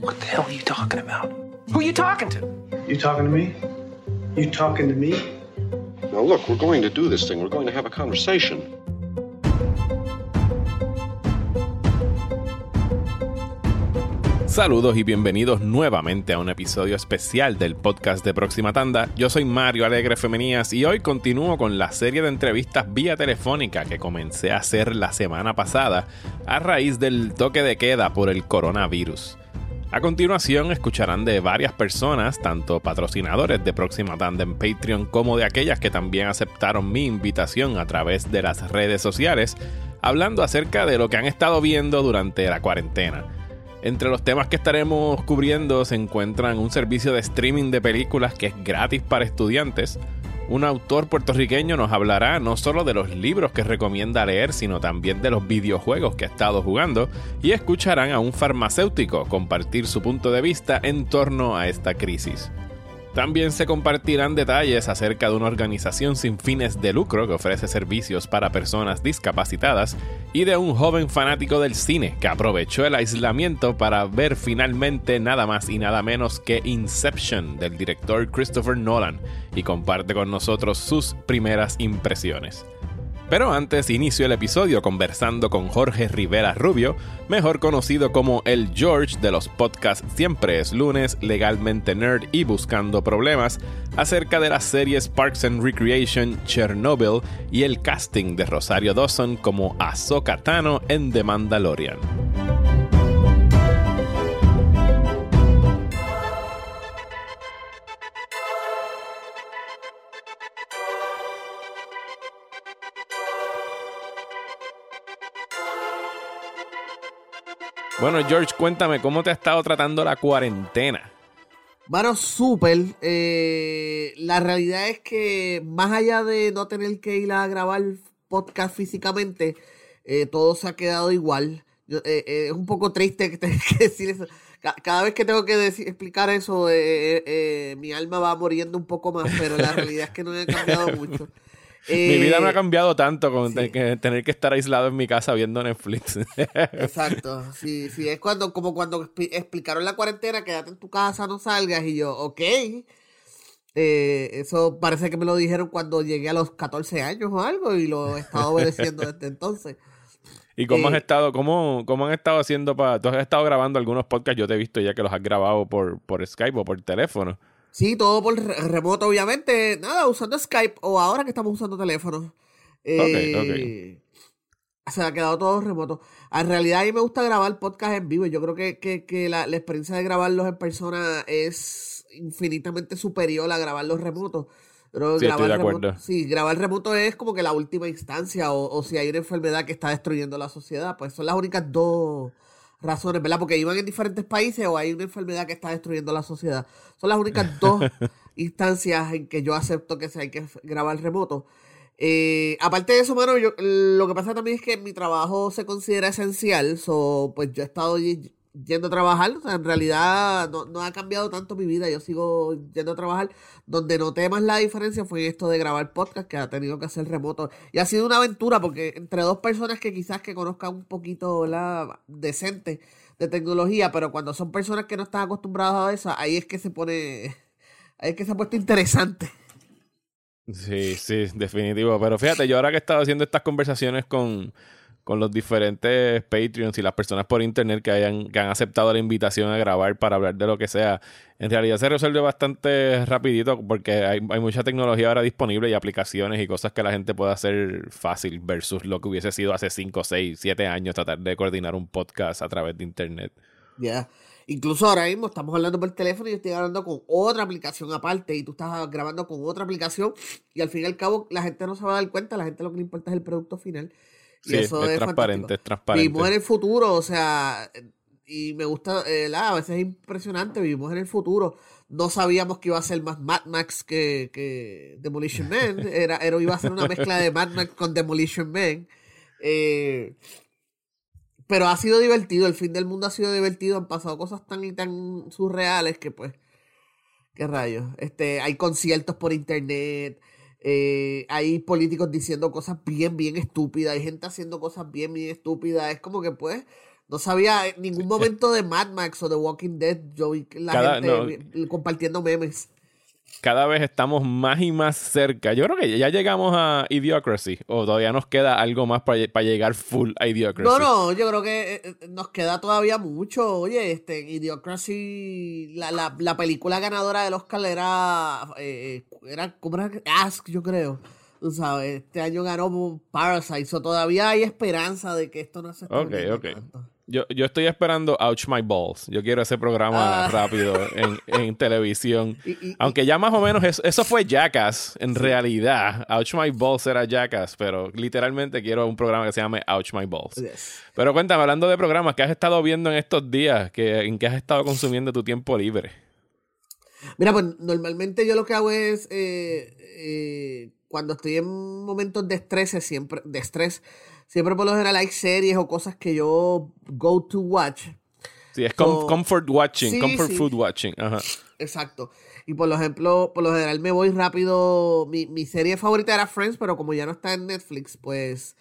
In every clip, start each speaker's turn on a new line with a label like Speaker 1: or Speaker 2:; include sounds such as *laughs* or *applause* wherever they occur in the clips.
Speaker 1: What the hell are you talking about? Who are you talking to?
Speaker 2: You talking to me? You talking to me?
Speaker 3: Now, look, we're going to do this thing. We're going to have a conversation.
Speaker 4: Saludos y bienvenidos nuevamente a un episodio especial del podcast de Próxima Tanda. Yo soy Mario Alegre Femenías y hoy continúo con la serie de entrevistas vía telefónica que comencé a hacer la semana pasada a raíz del toque de queda por el coronavirus. A continuación escucharán de varias personas, tanto patrocinadores de Próxima Tanda en Patreon como de aquellas que también aceptaron mi invitación a través de las redes sociales, hablando acerca de lo que han estado viendo durante la cuarentena. Entre los temas que estaremos cubriendo se encuentran un servicio de streaming de películas que es gratis para estudiantes. Un autor puertorriqueño nos hablará no solo de los libros que recomienda leer, sino también de los videojuegos que ha estado jugando. Y escucharán a un farmacéutico compartir su punto de vista en torno a esta crisis. También se compartirán detalles acerca de una organización sin fines de lucro que ofrece servicios para personas discapacitadas y de un joven fanático del cine que aprovechó el aislamiento para ver finalmente nada más y nada menos que Inception del director Christopher Nolan y comparte con nosotros sus primeras impresiones. Pero antes inicio el episodio conversando con Jorge Rivera Rubio, mejor conocido como el George de los podcasts Siempre es lunes, Legalmente Nerd y Buscando Problemas, acerca de las series Parks and Recreation, Chernobyl y el casting de Rosario Dawson como Ahsoka Tano en The Mandalorian. Bueno, George, cuéntame, ¿cómo te ha estado tratando la cuarentena?
Speaker 5: Bueno, súper. Eh, la realidad es que más allá de no tener que ir a grabar podcast físicamente, eh, todo se ha quedado igual. Eh, es un poco triste que tener *laughs* que decir eso. Cada vez que tengo que explicar eso, mi alma va muriendo un poco más, pero la realidad es que no he cambiado *laughs* mucho.
Speaker 4: Mi vida me ha cambiado tanto con tener que estar aislado en mi casa viendo Netflix. *laughs*
Speaker 5: Exacto. Sí, sí, es cuando, como cuando explicaron la cuarentena, quédate en tu casa, no salgas, y yo, ok. Eh, eso parece que me lo dijeron cuando llegué a los 14 años o algo, y lo he estado obedeciendo desde entonces.
Speaker 4: ¿Y cómo has eh, estado, cómo, cómo han estado haciendo para. Tú has estado grabando algunos podcasts, yo te he visto ya que los has grabado por, por Skype o por teléfono.
Speaker 5: Sí, todo por remoto, obviamente. Nada, usando Skype o ahora que estamos usando teléfono. Eh, Se ha quedado todo remoto. En realidad a mí me gusta grabar podcast en vivo. Yo creo que, la, experiencia de grabarlos en persona es infinitamente superior a grabarlos remotos.
Speaker 4: Sí, grabar estoy de acuerdo.
Speaker 5: sí, grabar remoto es como que la última instancia. O, o si hay una enfermedad que está destruyendo la sociedad. Pues son las únicas dos razones, ¿verdad? Porque iban en diferentes países o hay una enfermedad que está destruyendo la sociedad. Son las únicas dos *laughs* instancias en que yo acepto que se hay que grabar remoto. Eh, aparte de eso, mano, yo, lo que pasa también es que mi trabajo se considera esencial, so, pues yo he estado yendo a trabajar, o sea, en realidad no, ha cambiado tanto mi vida, yo sigo yendo a trabajar. Donde noté más la diferencia fue esto de grabar podcast que ha tenido que hacer remoto. Y ha sido una aventura porque entre dos personas que quizás que conozcan un poquito la decente de tecnología, pero cuando son personas que no están acostumbradas a eso, ahí es que se pone, ahí es que se ha puesto interesante.
Speaker 4: Sí, sí, definitivo. Pero fíjate, yo ahora que he estado haciendo estas conversaciones con, con los diferentes Patreons y las personas por internet que hayan que han aceptado la invitación a grabar para hablar de lo que sea. En realidad se resuelve bastante rapidito porque hay, mucha tecnología ahora disponible y aplicaciones y cosas que la gente puede hacer fácil versus lo que hubiese sido hace 5, 6, 7 años tratar de coordinar un podcast a través de internet.
Speaker 5: Ya. Incluso ahora mismo estamos hablando por teléfono y estoy grabando con otra aplicación aparte y tú estás grabando con otra aplicación y al fin y al cabo la gente no se va a dar cuenta, la gente lo que le importa es el producto final.
Speaker 4: Sí, es, transparente, es transparente.
Speaker 5: Vivimos en el futuro, o sea, y me gusta, eh, a veces es impresionante, vivimos en el futuro. No sabíamos que iba a ser más Mad Max que, que Demolition Man, *laughs* era, era, iba a ser una mezcla de Mad Max con Demolition Man. Eh, pero ha sido divertido, el fin del mundo ha sido divertido, han pasado cosas tan y tan surreales que pues, qué rayos. Este, hay conciertos por internet, eh, hay políticos diciendo cosas bien, bien estúpidas. Hay gente haciendo cosas bien, bien estúpidas. Es como que, pues, No sabía en ningún momento de Mad Max o de Walking Dead. Yo vi la
Speaker 4: Cada-
Speaker 5: gente compartiendo memes.
Speaker 4: Cada vez estamos más y más cerca. Yo creo que ya llegamos a Idiocracy. O todavía nos queda algo más para, para llegar full a Idiocracy.
Speaker 5: No, no, yo creo que eh, eh, nos queda todavía mucho. Oye, este, Idiocracy, la, la, la película ganadora del Oscar era, eh, era, ¿cómo era? Ask, yo creo. Tú sabes, este año ganó Parasite, so todavía hay esperanza de que esto no se esté
Speaker 4: Ok, ok.
Speaker 5: tanto.
Speaker 4: Yo, yo estoy esperando Ouch My Balls. Yo quiero ese programa
Speaker 5: Ah.
Speaker 4: rápido en, en *laughs* televisión.
Speaker 5: Y- y-
Speaker 4: Aunque ya más o menos eso, eso fue Jackass. En realidad, Ouch My Balls era Jackass. Pero literalmente quiero un programa que se llame Ouch My Balls.
Speaker 5: Yes.
Speaker 4: Pero cuéntame, hablando de programas, ¿qué has estado viendo en estos días? ¿Qué, ¿En qué has estado consumiendo tu tiempo libre?
Speaker 5: Mira, pues normalmente yo lo que hago es eh, eh, cuando estoy en momentos de estrés, siempre, de estrés, siempre por lo general hay series o cosas que yo go to watch.
Speaker 4: Sí, es
Speaker 5: So-
Speaker 4: comfort watching,
Speaker 5: Sí,
Speaker 4: comfort
Speaker 5: sí.
Speaker 4: food watching. Ajá.
Speaker 5: Exacto. Y por ejemplo, por lo general me voy rápido. Mi, mi serie favorita era Friends, pero como ya no está en Netflix, pues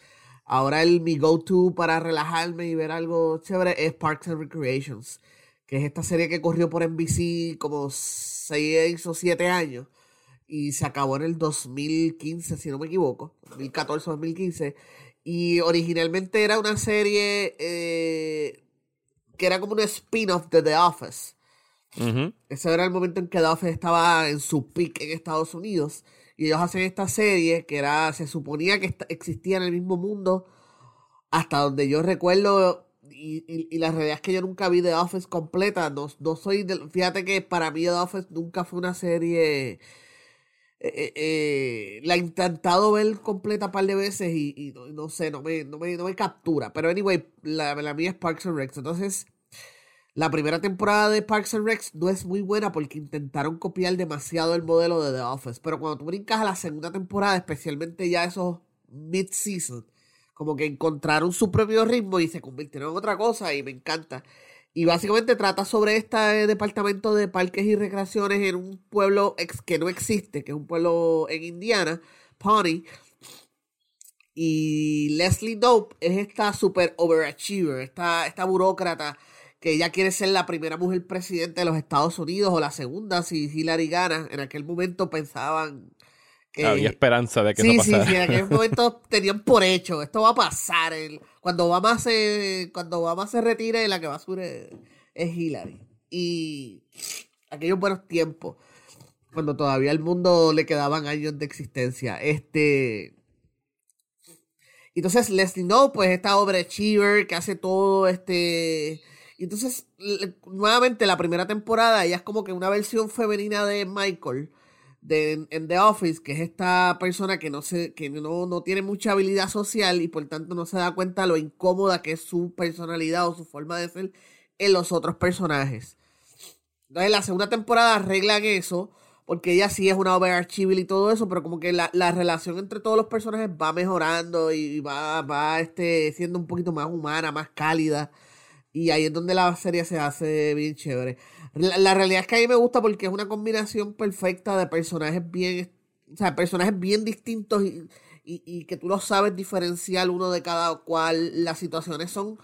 Speaker 5: ahora el mi go-to para relajarme y ver algo chévere es Parks and Recreations, que es esta serie que corrió por NBC como 6 o 7 años y se acabó en el 2015, si no me equivoco, 2014 o 2015. Y originalmente era una serie eh, que era como un spin-off de The Office. Ese era el momento en que The Office estaba en su peak en Estados Unidos. Y ellos hacen esta serie que era, se suponía que existía en el mismo mundo. Hasta donde yo recuerdo. Y, y- y la realidad es que yo nunca vi The Office completa. No, no soy fíjate que para mí The Office nunca fue una serie. Eh, eh, eh, la he intentado ver completa un par de veces y, no sé, no me, no, me, no me captura. Pero anyway, la, la mía es Parks and Recs. Entonces, la primera temporada de Parks and Recs no es muy buena porque intentaron copiar demasiado el modelo de The Office. Pero cuando tú brincas a la segunda temporada, especialmente ya esos mid-season, como que encontraron su propio ritmo y se convirtieron en otra cosa y me encanta. Y básicamente trata sobre este departamento de parques y recreaciones en un pueblo ex que no existe, que es un pueblo en Indiana, Pawnee. Y Leslie Dope es esta super overachiever, esta, esta burócrata que ella quiere ser la primera mujer presidente de los Estados Unidos o la segunda si Hillary gana. En aquel momento pensaban
Speaker 4: Había esperanza de que
Speaker 5: sí,
Speaker 4: eso
Speaker 5: sí,
Speaker 4: pasara.
Speaker 5: sí, en aquel *laughs* momento tenían por hecho, esto va a pasar. el- cuando Obama se, cuando Obama se retire, la que va a subir es, es Hillary. Y aquellos buenos tiempos, cuando todavía al mundo le quedaban años de existencia. Este. Entonces Leslie No, pues esta overachiever que hace todo, este. Y entonces, nuevamente, la primera temporada, ella es como que una versión femenina de Michael de, en, The Office, que es esta persona que no se, que no, no tiene mucha habilidad social y por tanto no se da cuenta lo incómoda que es su personalidad o su forma de ser en los otros personajes. Entonces, en la segunda temporada arreglan eso, porque ella sí es una overachiever y todo eso, pero como que la, la relación entre todos los personajes va mejorando y va, va este, siendo un poquito más humana, más cálida. Y ahí es donde la serie se hace bien chévere. La, la realidad es que a mí me gusta porque es una combinación perfecta de personajes bien, o sea, personajes bien distintos y, y, y que tú los sabes diferenciar uno de cada cual. Las situaciones son,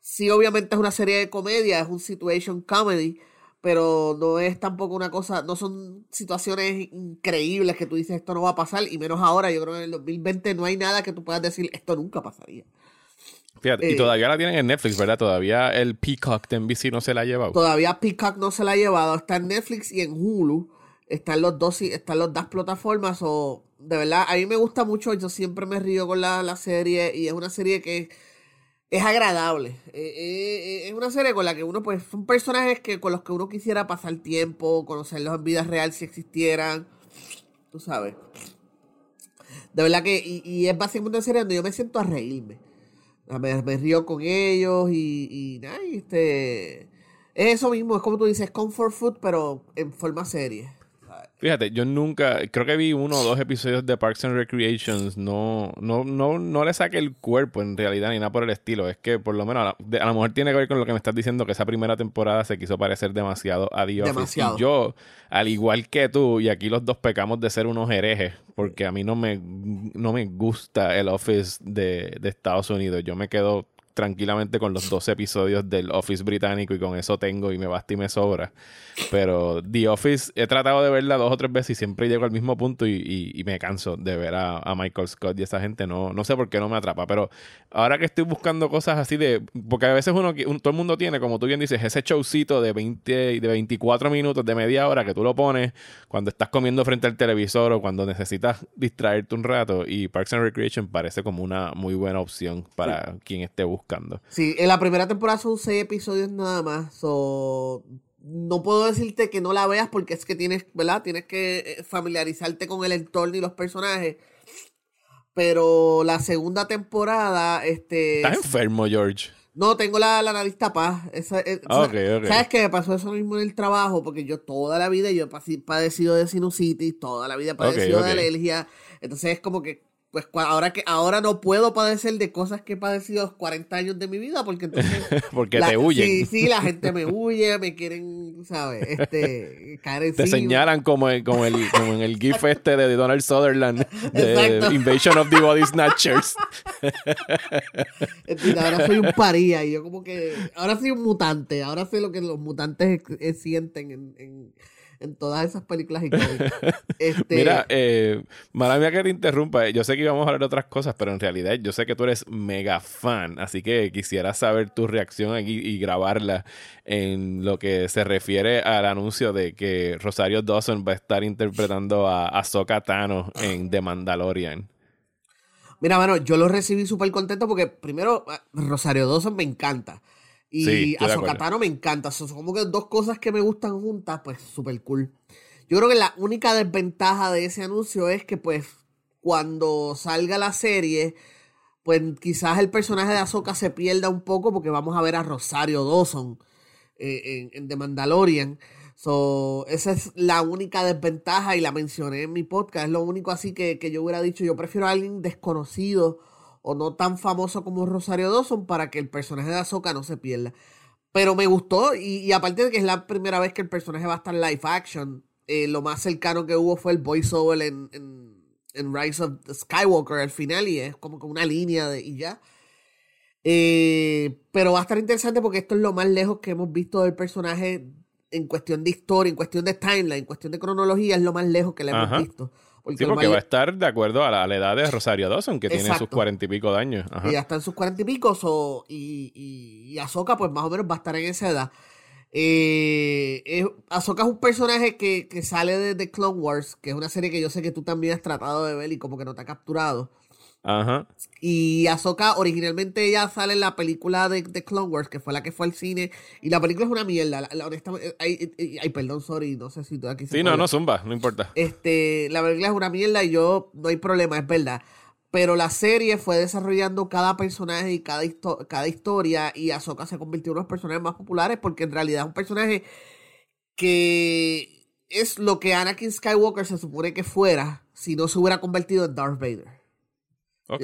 Speaker 5: sí, obviamente es una serie de comedia, es un situation comedy, pero no es tampoco una cosa, no son situaciones increíbles que tú dices esto no va a pasar, y menos ahora, yo creo que en el 2020 no hay nada que tú puedas decir esto nunca pasaría.
Speaker 4: Fíjate, y
Speaker 5: Eh,
Speaker 4: todavía la tienen en Netflix, ¿verdad? Todavía el Peacock de NBC no se la ha llevado.
Speaker 5: Todavía Peacock no se la ha llevado. Está en Netflix y en Hulu. Están los dos, están las dos plataformas. O de verdad, a mí me gusta mucho. Yo siempre me río con la, la serie. Y es una serie que es agradable. Eh, eh, es una serie con la que uno, pues, son personajes que con los que uno quisiera pasar tiempo, conocerlos en vida real si existieran. Tú sabes. De verdad que, y, y es básicamente una serie donde yo me siento a reírme. Me, me con ellos y, y nada, y este. Es eso mismo, es como tú dices, comfort food, pero en forma serie.
Speaker 4: Fíjate, yo nunca, creo que vi uno o dos episodios de Parks and Recreations, no, no, no, no le saqué el cuerpo en realidad ni nada por el estilo. Es que por lo menos a, la- de- a lo mejor tiene que ver con lo que me estás diciendo, que esa primera temporada se quiso parecer demasiado a Office.
Speaker 5: Demasiado.
Speaker 4: Y yo, al igual que tú, y aquí los dos pecamos de ser unos herejes, porque a mí no me, no me gusta el Office de, de Estados Unidos. Yo me quedo tranquilamente con los 12 episodios del Office británico y con eso tengo y me basta y me sobra. Pero The Office he tratado de verla dos o tres veces y siempre llego al mismo punto y, y, me canso de ver a, a, Michael Scott y esa gente. No, no sé por qué no me atrapa, pero ahora que estoy buscando cosas así de... Porque a veces uno, todo el mundo tiene, como tú bien dices, ese showcito de 20, de 24 minutos, de media hora que tú lo pones cuando estás comiendo frente al televisor o cuando necesitas distraerte un rato y Parks and Recreation parece como una muy buena opción para quien esté buscando.
Speaker 5: Sí, en la primera temporada son seis episodios nada más. no puedo decirte que no la veas porque es que tienes, ¿verdad? Tienes que eh, familiarizarte con el entorno y los personajes. Pero la segunda temporada, este.
Speaker 4: Estás enfermo, George.
Speaker 5: No, tengo la, la nariz tapada. Esa, eh, ¿Sabes qué? Me pasó eso mismo en el trabajo porque yo toda la vida yo he padecido de sinusitis, toda la vida he padecido de alergia. Entonces es como que pues ahora que ahora no puedo padecer de cosas que he padecido los 40 años de mi vida porque entonces *laughs*
Speaker 4: porque te huyen.
Speaker 5: sí sí la gente me huye me quieren sabes este *laughs* caer
Speaker 4: te señalan como en, como, el, como en el gif este de Donald Sutherland de Invasion of the Body Snatchers. *laughs*
Speaker 5: Ahora soy un paría y yo como que ahora soy un mutante ahora sé lo que los mutantes sienten en en todas esas películas icónicas. *laughs* Este...
Speaker 4: Mira, eh, mala mía que te interrumpa. Yo sé que íbamos a hablar de otras cosas, pero en realidad yo sé que tú eres mega fan, así que quisiera saber tu reacción aquí y grabarla en lo que se refiere al anuncio de que Rosario Dawson va a estar interpretando a Ahsoka Tano en The Mandalorian.
Speaker 5: Mira, bueno, yo lo recibí súper contento porque primero Rosario Dawson me encanta. Y a me encanta. Son como que dos cosas que me gustan juntas, pues súper cool. Yo creo que la única desventaja de ese anuncio es que, pues, cuando salga la serie, pues quizás el personaje de Ahsoka se pierda un poco porque vamos a ver a Rosario Dawson eh, en, The Mandalorian. So, esa es la única desventaja y la mencioné en mi podcast. Es lo único así que, que yo hubiera dicho. Yo prefiero a alguien desconocido o no tan famoso como Rosario Dawson para que el personaje de Ahsoka no se pierda. Pero me gustó y, aparte de que es la primera vez que el personaje va a estar live action, eh, lo más cercano que hubo fue el voiceover en, en, en, Rise of Skywalker al final y es como que una línea de, y ya. Eh, pero va a estar interesante porque esto es lo más lejos que hemos visto del personaje en cuestión de historia, en cuestión de timeline, en cuestión de cronología, es lo más lejos que le hemos visto.
Speaker 4: Porque sí, porque va a estar de acuerdo a la, edad de Rosario Dawson, que tiene sus cuarenta y pico de años.
Speaker 5: Y ya está en sus cuarenta y pico, y, y, y Ahsoka, pues más o menos va a estar en esa edad. Eh, es, Ahsoka es un personaje que, que sale de, The Clone Wars, que es una serie que yo sé que tú también has tratado de ver y como que no te ha capturado.
Speaker 4: Ajá.
Speaker 5: Y Ahsoka, originalmente ella sale en la película de, de, Clone Wars, que fue la que fue al cine. Y la película es una mierda. La, honestamente, ay, perdón, sorry, no sé si tú aquí
Speaker 4: Sí, no, no, zumba, no importa.
Speaker 5: Este, la película es una mierda y yo, no hay problema, es verdad. Pero la serie fue desarrollando cada personaje y cada, cada historia. Y Ahsoka se convirtió en uno de los personajes más populares porque en realidad es un personaje que es lo que Anakin Skywalker se supone que fuera si no se hubiera convertido en Darth Vader.
Speaker 4: Ok.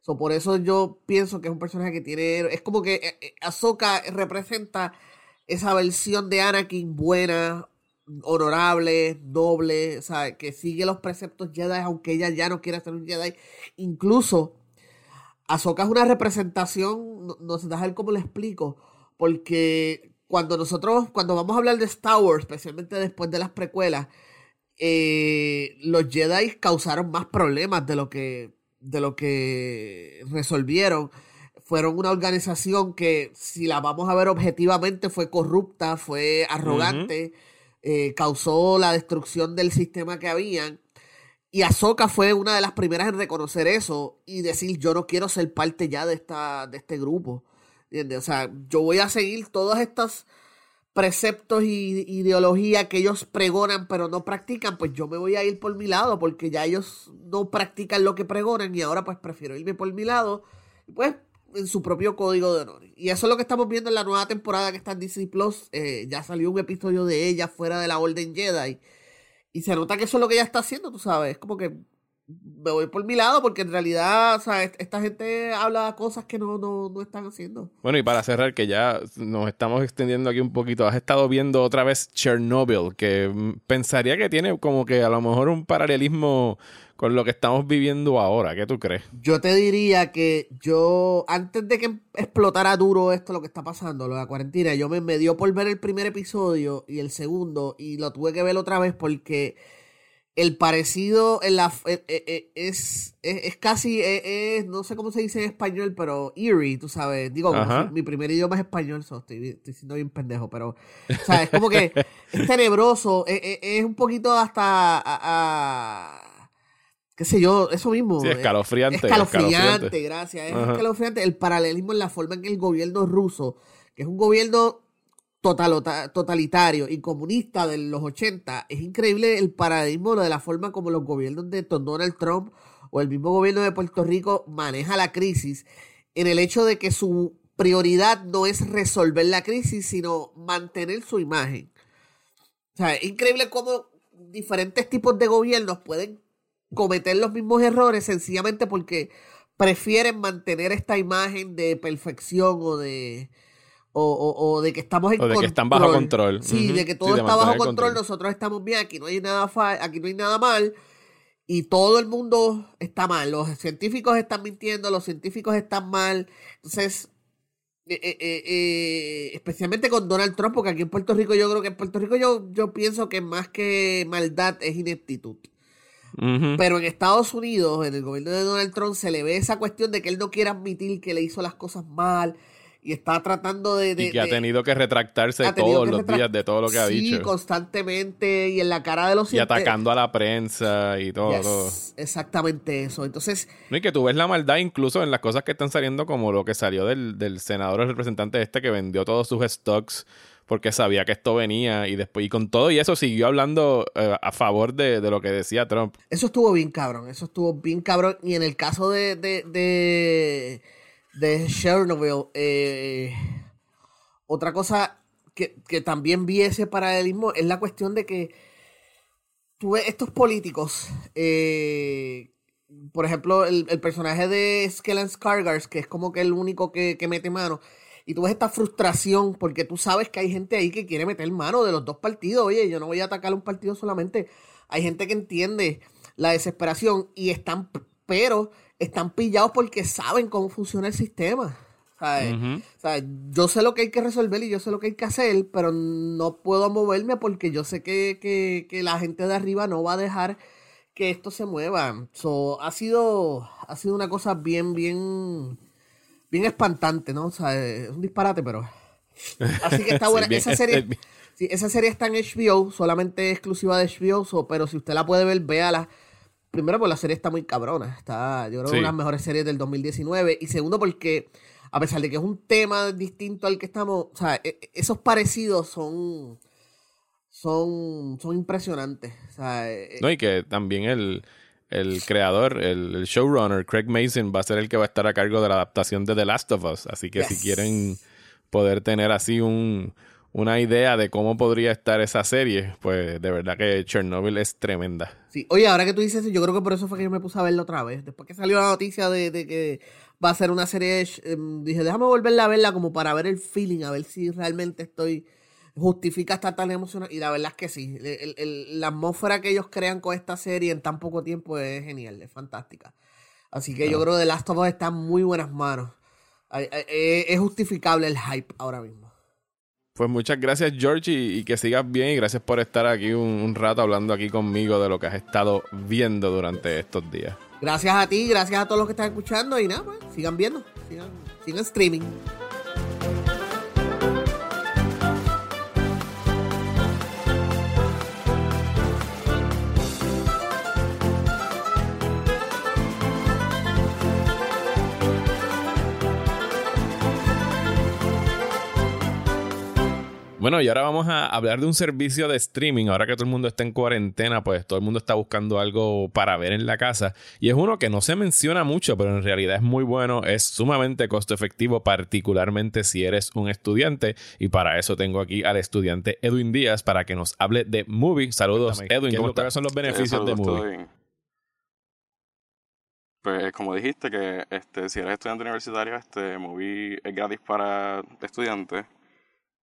Speaker 5: So, por eso yo pienso que es un personaje que tiene. Es como que eh, eh, Ahsoka representa esa versión de Anakin buena, honorable, noble, o sea, que sigue los preceptos Jedi, aunque ella ya no quiera ser un Jedi. Incluso, Ahsoka es una representación, no, sé dejar cómo le explico, porque cuando nosotros, cuando vamos a hablar de Star Wars, especialmente después de las precuelas, eh, los Jedi causaron más problemas de lo que de lo que resolvieron fueron una organización que, si la vamos a ver objetivamente, fue corrupta, fue arrogante, eh, causó la destrucción del sistema que habían. Y Ahsoka fue una de las primeras en reconocer eso y decir, yo no quiero ser parte ya de, esta, de este grupo. O sea, yo voy a seguir todas estas preceptos y ideología que ellos pregonan pero no practican, pues yo me voy a ir por mi lado porque ya ellos no practican lo que pregonan y ahora pues prefiero irme por mi lado, pues en su propio código de honor. Y eso es lo que estamos viendo en la nueva temporada que está en Disney Plus. Eh, ya salió un episodio de ella fuera de la Orden Jedi. Y se nota que eso es lo que ella está haciendo, tú sabes. Es como que me voy por mi lado porque en realidad, o sea, esta gente habla cosas que no, no, no están haciendo.
Speaker 4: Bueno, y para cerrar, que ya nos estamos extendiendo aquí un poquito, has estado viendo otra vez Chernobyl, que mm, pensaría que tiene como que a lo mejor un paralelismo con lo que estamos viviendo ahora. ¿Qué tú crees?
Speaker 5: Yo te diría que yo, antes de que explotara duro esto, lo que está pasando, lo de la cuarentena, yo me, me dio por ver el primer episodio y el segundo, y lo tuve que ver otra vez porque el parecido en la eh, eh, eh, es, es, casi es, no sé cómo se dice en español pero eerie tú sabes. Digo mi primer idioma es español so estoy, estoy, siendo bien pendejo pero o sea, es como que *laughs* es tenebroso es, un poquito hasta a, qué sé yo eso mismo.
Speaker 4: Sí, escalofriante
Speaker 5: escalofriante, gracias es escalofriante el paralelismo en la forma en que el gobierno ruso que es un gobierno totalitario y comunista de los 80, es increíble el paradigma de la forma como los gobiernos de Donald Trump o el mismo gobierno de Puerto Rico maneja la crisis en el hecho de que su prioridad no es resolver la crisis, sino mantener su imagen. O sea, es increíble cómo diferentes tipos de gobiernos pueden cometer los mismos errores sencillamente porque prefieren mantener esta imagen de perfección o de, o, o, de que estamos en
Speaker 4: o de que están bajo control.
Speaker 5: Sí, de que todo está bajo control, nosotros estamos bien, aquí no hay nada aquí no hay nada mal y todo el mundo está mal. Los científicos están mintiendo, los científicos están mal. Entonces, eh, eh, eh, especialmente con Donald Trump, porque aquí en Puerto Rico yo creo que en Puerto Rico yo, yo pienso que más que maldad es ineptitud. Pero en Estados Unidos, en el gobierno de Donald Trump, se le ve esa cuestión de que él no quiere admitir que le hizo las cosas mal, y está tratando de...
Speaker 4: y que ha tenido que retractarse todos los días de todo lo que ha dicho.
Speaker 5: Sí, constantemente y en la cara de los...
Speaker 4: Y atacando a la prensa y todo,
Speaker 5: Exactamente eso. Entonces...
Speaker 4: No, y que tú ves la maldad incluso en las cosas que están saliendo como lo que salió del, del senador, el representante este que vendió todos sus stocks porque sabía que esto venía y después y con todo y eso siguió hablando eh, a favor de, lo que decía Trump.
Speaker 5: Eso estuvo bien cabrón, eso estuvo bien cabrón y en el caso de, de de Chernobyl. Eh, otra cosa que, también vi ese paralelismo es la cuestión de que tú ves estos políticos, eh, por ejemplo, el, personaje de Skellen Skargars, que es como que el único que, mete mano, y tú ves esta frustración porque tú sabes que hay gente ahí que quiere meter mano de los dos partidos. Oye, yo no voy a atacar un partido solamente. Hay gente que entiende la desesperación y están, pero están pillados porque saben cómo funciona el sistema. yo sé lo que hay que resolver y yo sé lo que hay que hacer, pero no puedo moverme porque yo sé que, la gente de arriba no va a dejar que esto se mueva. So, ha sido ha sido una cosa bien, bien, bien espantante, ¿no? O sea, es un disparate, pero. Así que está *laughs* buena. esa serie. *laughs* esa serie está en HBO, solamente exclusiva de HBO, pero si usted la puede ver, véala primero, porque la serie está muy cabrona. Está, yo creo, que una de las mejores series del 2019. Y segundo, porque a pesar de que es un tema distinto al que estamos, o sea, e, e, esos parecidos son son, son impresionantes. E,
Speaker 4: no, y que también el, creador, el, showrunner, Craig Mason, va a ser el que va a estar a cargo de la adaptación de The Last of Us. Así que si quieren poder tener así un, una idea de cómo podría estar esa serie, pues de verdad que Chernobyl es tremenda.
Speaker 5: Sí, oye, ahora que tú dices eso, yo creo que por eso fue que yo me puse a verla otra vez. Después que salió la noticia de, que va a ser una serie, em, dije, déjame volverla a verla como para ver el feeling, a ver si realmente estoy justifica estar tan emocionado. Y la verdad es que sí. la atmósfera que ellos crean con esta serie en tan poco tiempo es genial, es fantástica. Así que yo creo que The Last of Us está en muy buenas manos. Es justificable el hype ahora mismo.
Speaker 4: Pues muchas gracias, George, y, que sigas bien. Y gracias por estar aquí un, rato hablando aquí conmigo de lo que has estado viendo durante estos días.
Speaker 5: Gracias a ti, gracias a todos los que están escuchando. Y nada, pues, sigan viendo, sigan, sigan streaming.
Speaker 4: Bueno, y ahora vamos a hablar de un servicio de streaming. Ahora que todo el mundo está en cuarentena, pues todo el mundo está buscando algo para ver en la casa. Y es uno que no se menciona mucho, pero en realidad es muy bueno, es sumamente costo efectivo, particularmente si eres un estudiante. Y para eso tengo aquí al estudiante Edwin Díaz para que nos hable de Movie. Saludos, Edwin. ¿Cómo son los beneficios de Movie?
Speaker 6: pues como dijiste que este, si eres estudiante universitario, este movie es gratis para estudiantes.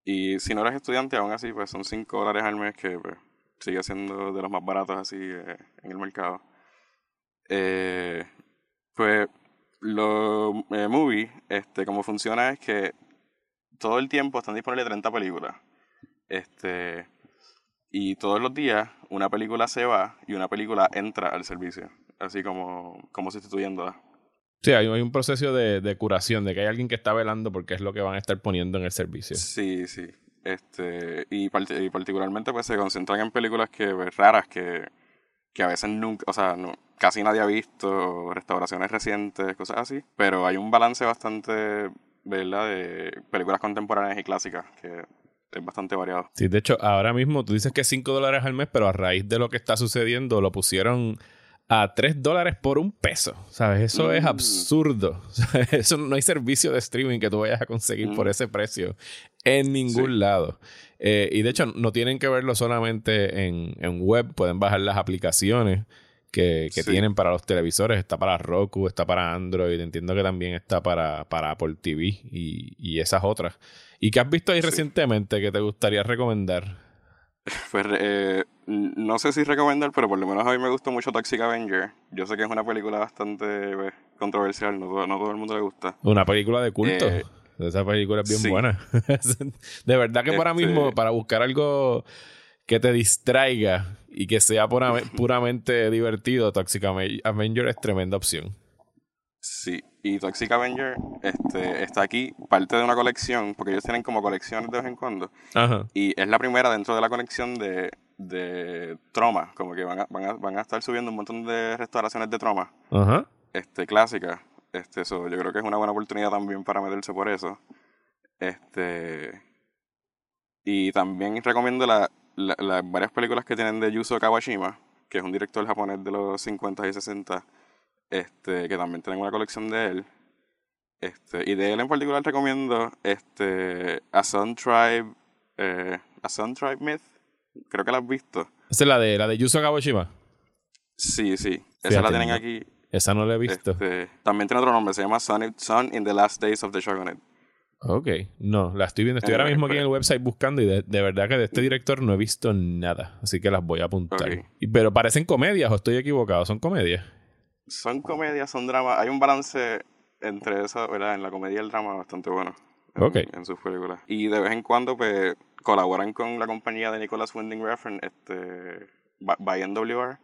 Speaker 6: Y si no eres estudiante, aún así, pues son 5 dólares al mes que pues, sigue siendo de los más baratos así eh, en el mercado. Eh, pues los eh, movies, este, como funciona es que todo el tiempo están disponibles 30 películas. Este, y todos los días una película se va y una película entra al servicio, así como, como sustituyéndola.
Speaker 4: Sí, hay, hay un proceso de, de, curación, de que hay alguien que está velando porque es lo que van a estar poniendo en el servicio.
Speaker 6: Sí, sí. Este, y, y particularmente pues se concentran en películas que pues, raras que, que a veces nunca, o sea, no, casi nadie ha visto, restauraciones recientes, cosas así. Pero hay un balance bastante, ¿verdad? De películas contemporáneas y clásicas que es bastante variado.
Speaker 4: Sí, de hecho, ahora mismo tú dices que 5 dólares al mes, pero a raíz de lo que está sucediendo lo pusieron a 3 dólares por un peso. ¿Sabes? Eso es absurdo. *laughs* Eso no hay servicio de streaming que tú vayas a conseguir por ese precio en ningún lado. Eh, y de hecho, no tienen que verlo solamente en, en web, pueden bajar las aplicaciones que, que tienen para los televisores. Está para Roku, está para Android, entiendo que también está para, para Apple TV y, y esas otras. ¿Y qué has visto ahí recientemente que te gustaría recomendar? *laughs*
Speaker 6: Pues eh, no sé si recomendar, pero por lo menos a mí me gustó mucho Toxic Avenger. Yo sé que es una película bastante pues, controversial, no, no todo el mundo le gusta.
Speaker 4: Una película de culto. Eh, Esa película es bien sí. buena. *laughs* de verdad que para este... mismo, para buscar algo que te distraiga y que sea puramente, *laughs* puramente divertido, Toxic Avenger es tremenda opción.
Speaker 6: Sí, y Toxic Avenger este, está aquí, parte de una colección, porque ellos tienen como colecciones de vez en cuando.
Speaker 4: Ajá.
Speaker 6: Y es la primera dentro de la colección de, de Troma, como que van a, van, a, van a estar subiendo un montón de restauraciones de Troma. Este, clásicas. Este, eso, yo creo que es una buena oportunidad también para meterse por eso. Este. Y también recomiendo las la, la, varias películas que tienen de Yuzo Kawashima, que es un director japonés de los 50 y 60 este, que también tienen una colección de él. Este, y de él en particular recomiendo este, A Sun Tribe, eh, A Sun Tribe Myth. Creo que la has visto.
Speaker 4: ¿Esa es la de, la de Yuzo Kawashima?
Speaker 6: Sí, sí. Fíjate, Esa la tienen aquí.
Speaker 4: Esa no la he visto.
Speaker 6: Este, también tiene otro nombre, se llama Sun, Sun in the Last Days of the Shogunate.
Speaker 4: Ok, no, la estoy viendo. Estoy ahora mismo aquí en el website buscando y de, de, verdad que de este director no he visto nada. Así que las voy a apuntar. Okay. Pero parecen comedias o estoy equivocado. ¿Son comedias?
Speaker 6: son comedias, son dramas. Hay un balance entre eso, ¿verdad? En la comedia y el drama bastante bueno. En,
Speaker 4: okay.
Speaker 6: en sus películas. Y de vez en cuando, pues, colaboran con la compañía de Nicholas Winding Refn, este, by NWR.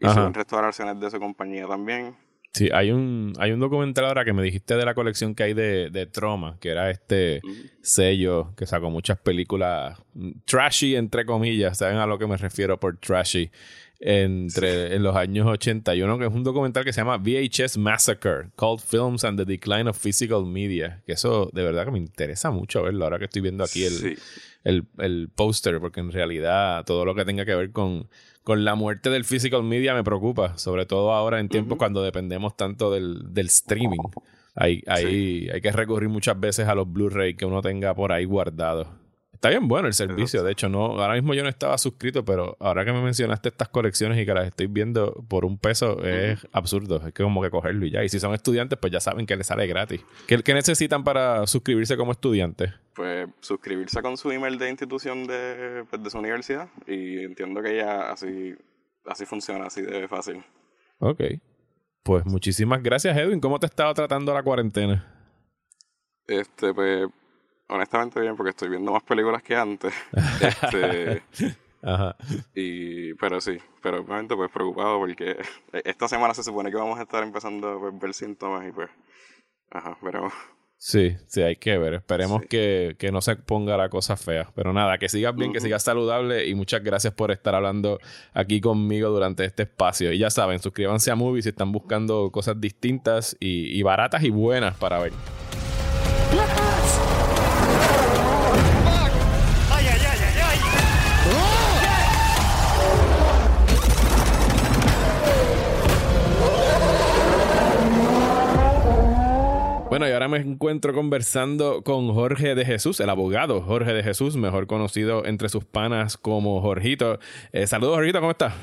Speaker 6: Y Ajá. son restauraciones de su compañía también.
Speaker 4: Sí, hay un, hay un documental ahora que me dijiste de la colección que hay de, de Troma, que era este mm. sello que sacó muchas películas trashy, entre comillas. ¿Saben a lo que me refiero por trashy? Entre en los años 81, que es un documental que se llama VHS Massacre, Called Films and the Decline of Physical Media. Que eso de verdad que me interesa mucho verlo ahora que estoy viendo aquí el,
Speaker 6: sí.
Speaker 4: el, el póster, porque en realidad todo lo que tenga que ver con, con la muerte del physical media me preocupa, sobre todo ahora en tiempos uh -huh. cuando dependemos tanto del, del streaming. Hay, hay, sí. hay que recurrir muchas veces a los Blu-ray que uno tenga por ahí guardados. Está bien bueno el servicio, de hecho, no, ahora mismo yo no estaba suscrito, pero ahora que me mencionaste estas colecciones y que las estoy viendo por un peso, es absurdo. Es que como que cogerlo y ya. Y si son estudiantes, pues ya saben que les sale gratis. ¿Qué, qué necesitan para suscribirse como estudiantes?
Speaker 6: Pues suscribirse con su email de institución de, pues, de su universidad. Y entiendo que ya así, así funciona, así de fácil.
Speaker 4: Ok. Pues muchísimas gracias, Edwin. ¿Cómo te estaba tratando la cuarentena?
Speaker 6: Este, pues honestamente bien porque estoy viendo más películas que antes. *laughs* este,
Speaker 4: Ajá.
Speaker 6: Y, pero sí, pero obviamente pues preocupado porque *laughs* esta semana se supone que vamos a estar empezando a pues, ver síntomas y pues, ajá, veremos.
Speaker 4: Sí, sí, hay que ver. Esperemos sí. que, que, no se ponga la cosa fea. Pero nada, que sigas bien, uh -huh. que sigas saludable y muchas gracias por estar hablando aquí conmigo durante este espacio. Y ya saben, suscríbanse a Movies si están buscando cosas distintas y, y baratas y buenas para ver. Bueno, y ahora me encuentro conversando con Jorge de Jesús, el abogado Jorge de Jesús, mejor conocido entre sus panas como Jorgito. Eh, saludos, Jorgito, ¿cómo estás?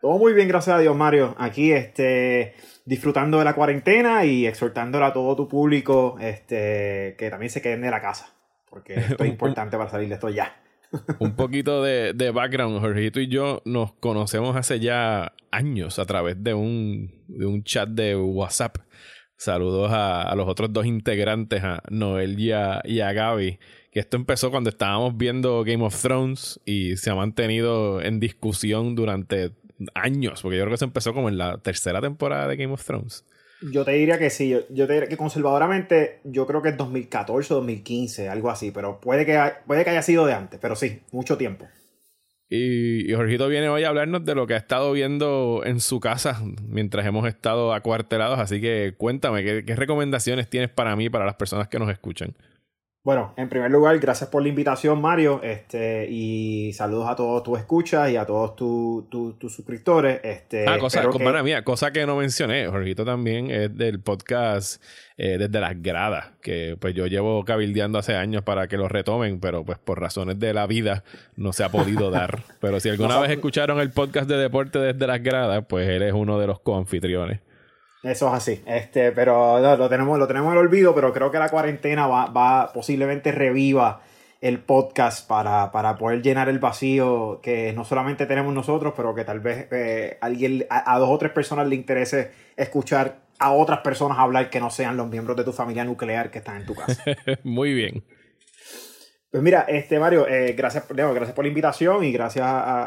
Speaker 7: Todo muy bien, gracias a Dios, Mario. Aquí, este, disfrutando de la cuarentena y exhortándole a todo tu público, este, que también se queden de la casa, porque esto es *laughs* importante para salir de esto ya.
Speaker 4: Un poquito de, de, background, Jorgito y yo nos conocemos hace ya años a través de un, de un chat de WhatsApp. Saludos a, a los otros dos integrantes, a Noel y a, Gaby que esto empezó cuando estábamos viendo Game of Thrones y se ha mantenido en discusión durante años, porque yo creo que se empezó como en la tercera temporada de Game of Thrones.
Speaker 7: Yo te diría que sí, yo, te diría que conservadoramente yo creo que es 2014 o 2015, algo así, pero puede que, puede que haya sido de antes, pero sí, mucho tiempo.
Speaker 4: Y, Jorgito viene hoy a hablarnos de lo que ha estado viendo en su casa mientras hemos estado acuartelados, así que cuéntame, ¿qué, qué recomendaciones tienes para mí, para las personas que nos escuchan?
Speaker 7: Bueno, en primer lugar, gracias por la invitación, Mario, este, y saludos a todos tus escuchas y a todos tus suscriptores. Este,
Speaker 4: ah, cosa, que... mía, cosa que no mencioné, Jorgito también es del podcast eh, Desde las Gradas, que pues yo llevo cabildeando hace años para que lo retomen, pero pues por razones de la vida no se ha podido *laughs* dar. pero si alguna vez escucharon el podcast de deporte Desde las Gradas, pues él es uno de los coanfitriones.
Speaker 7: Eso es así. Este, pero lo tenemos, lo tenemos en el olvido, pero creo que la cuarentena va, va posiblemente reviva el podcast para, para, poder llenar el vacío que no solamente tenemos nosotros, pero que tal vez eh, alguien, a, dos o tres personas le interese escuchar a otras personas hablar que no sean los miembros de tu familia nuclear que están en tu casa. *laughs*
Speaker 4: Muy bien.
Speaker 7: Pues mira, este Mario, eh, gracias, gracias por la invitación y gracias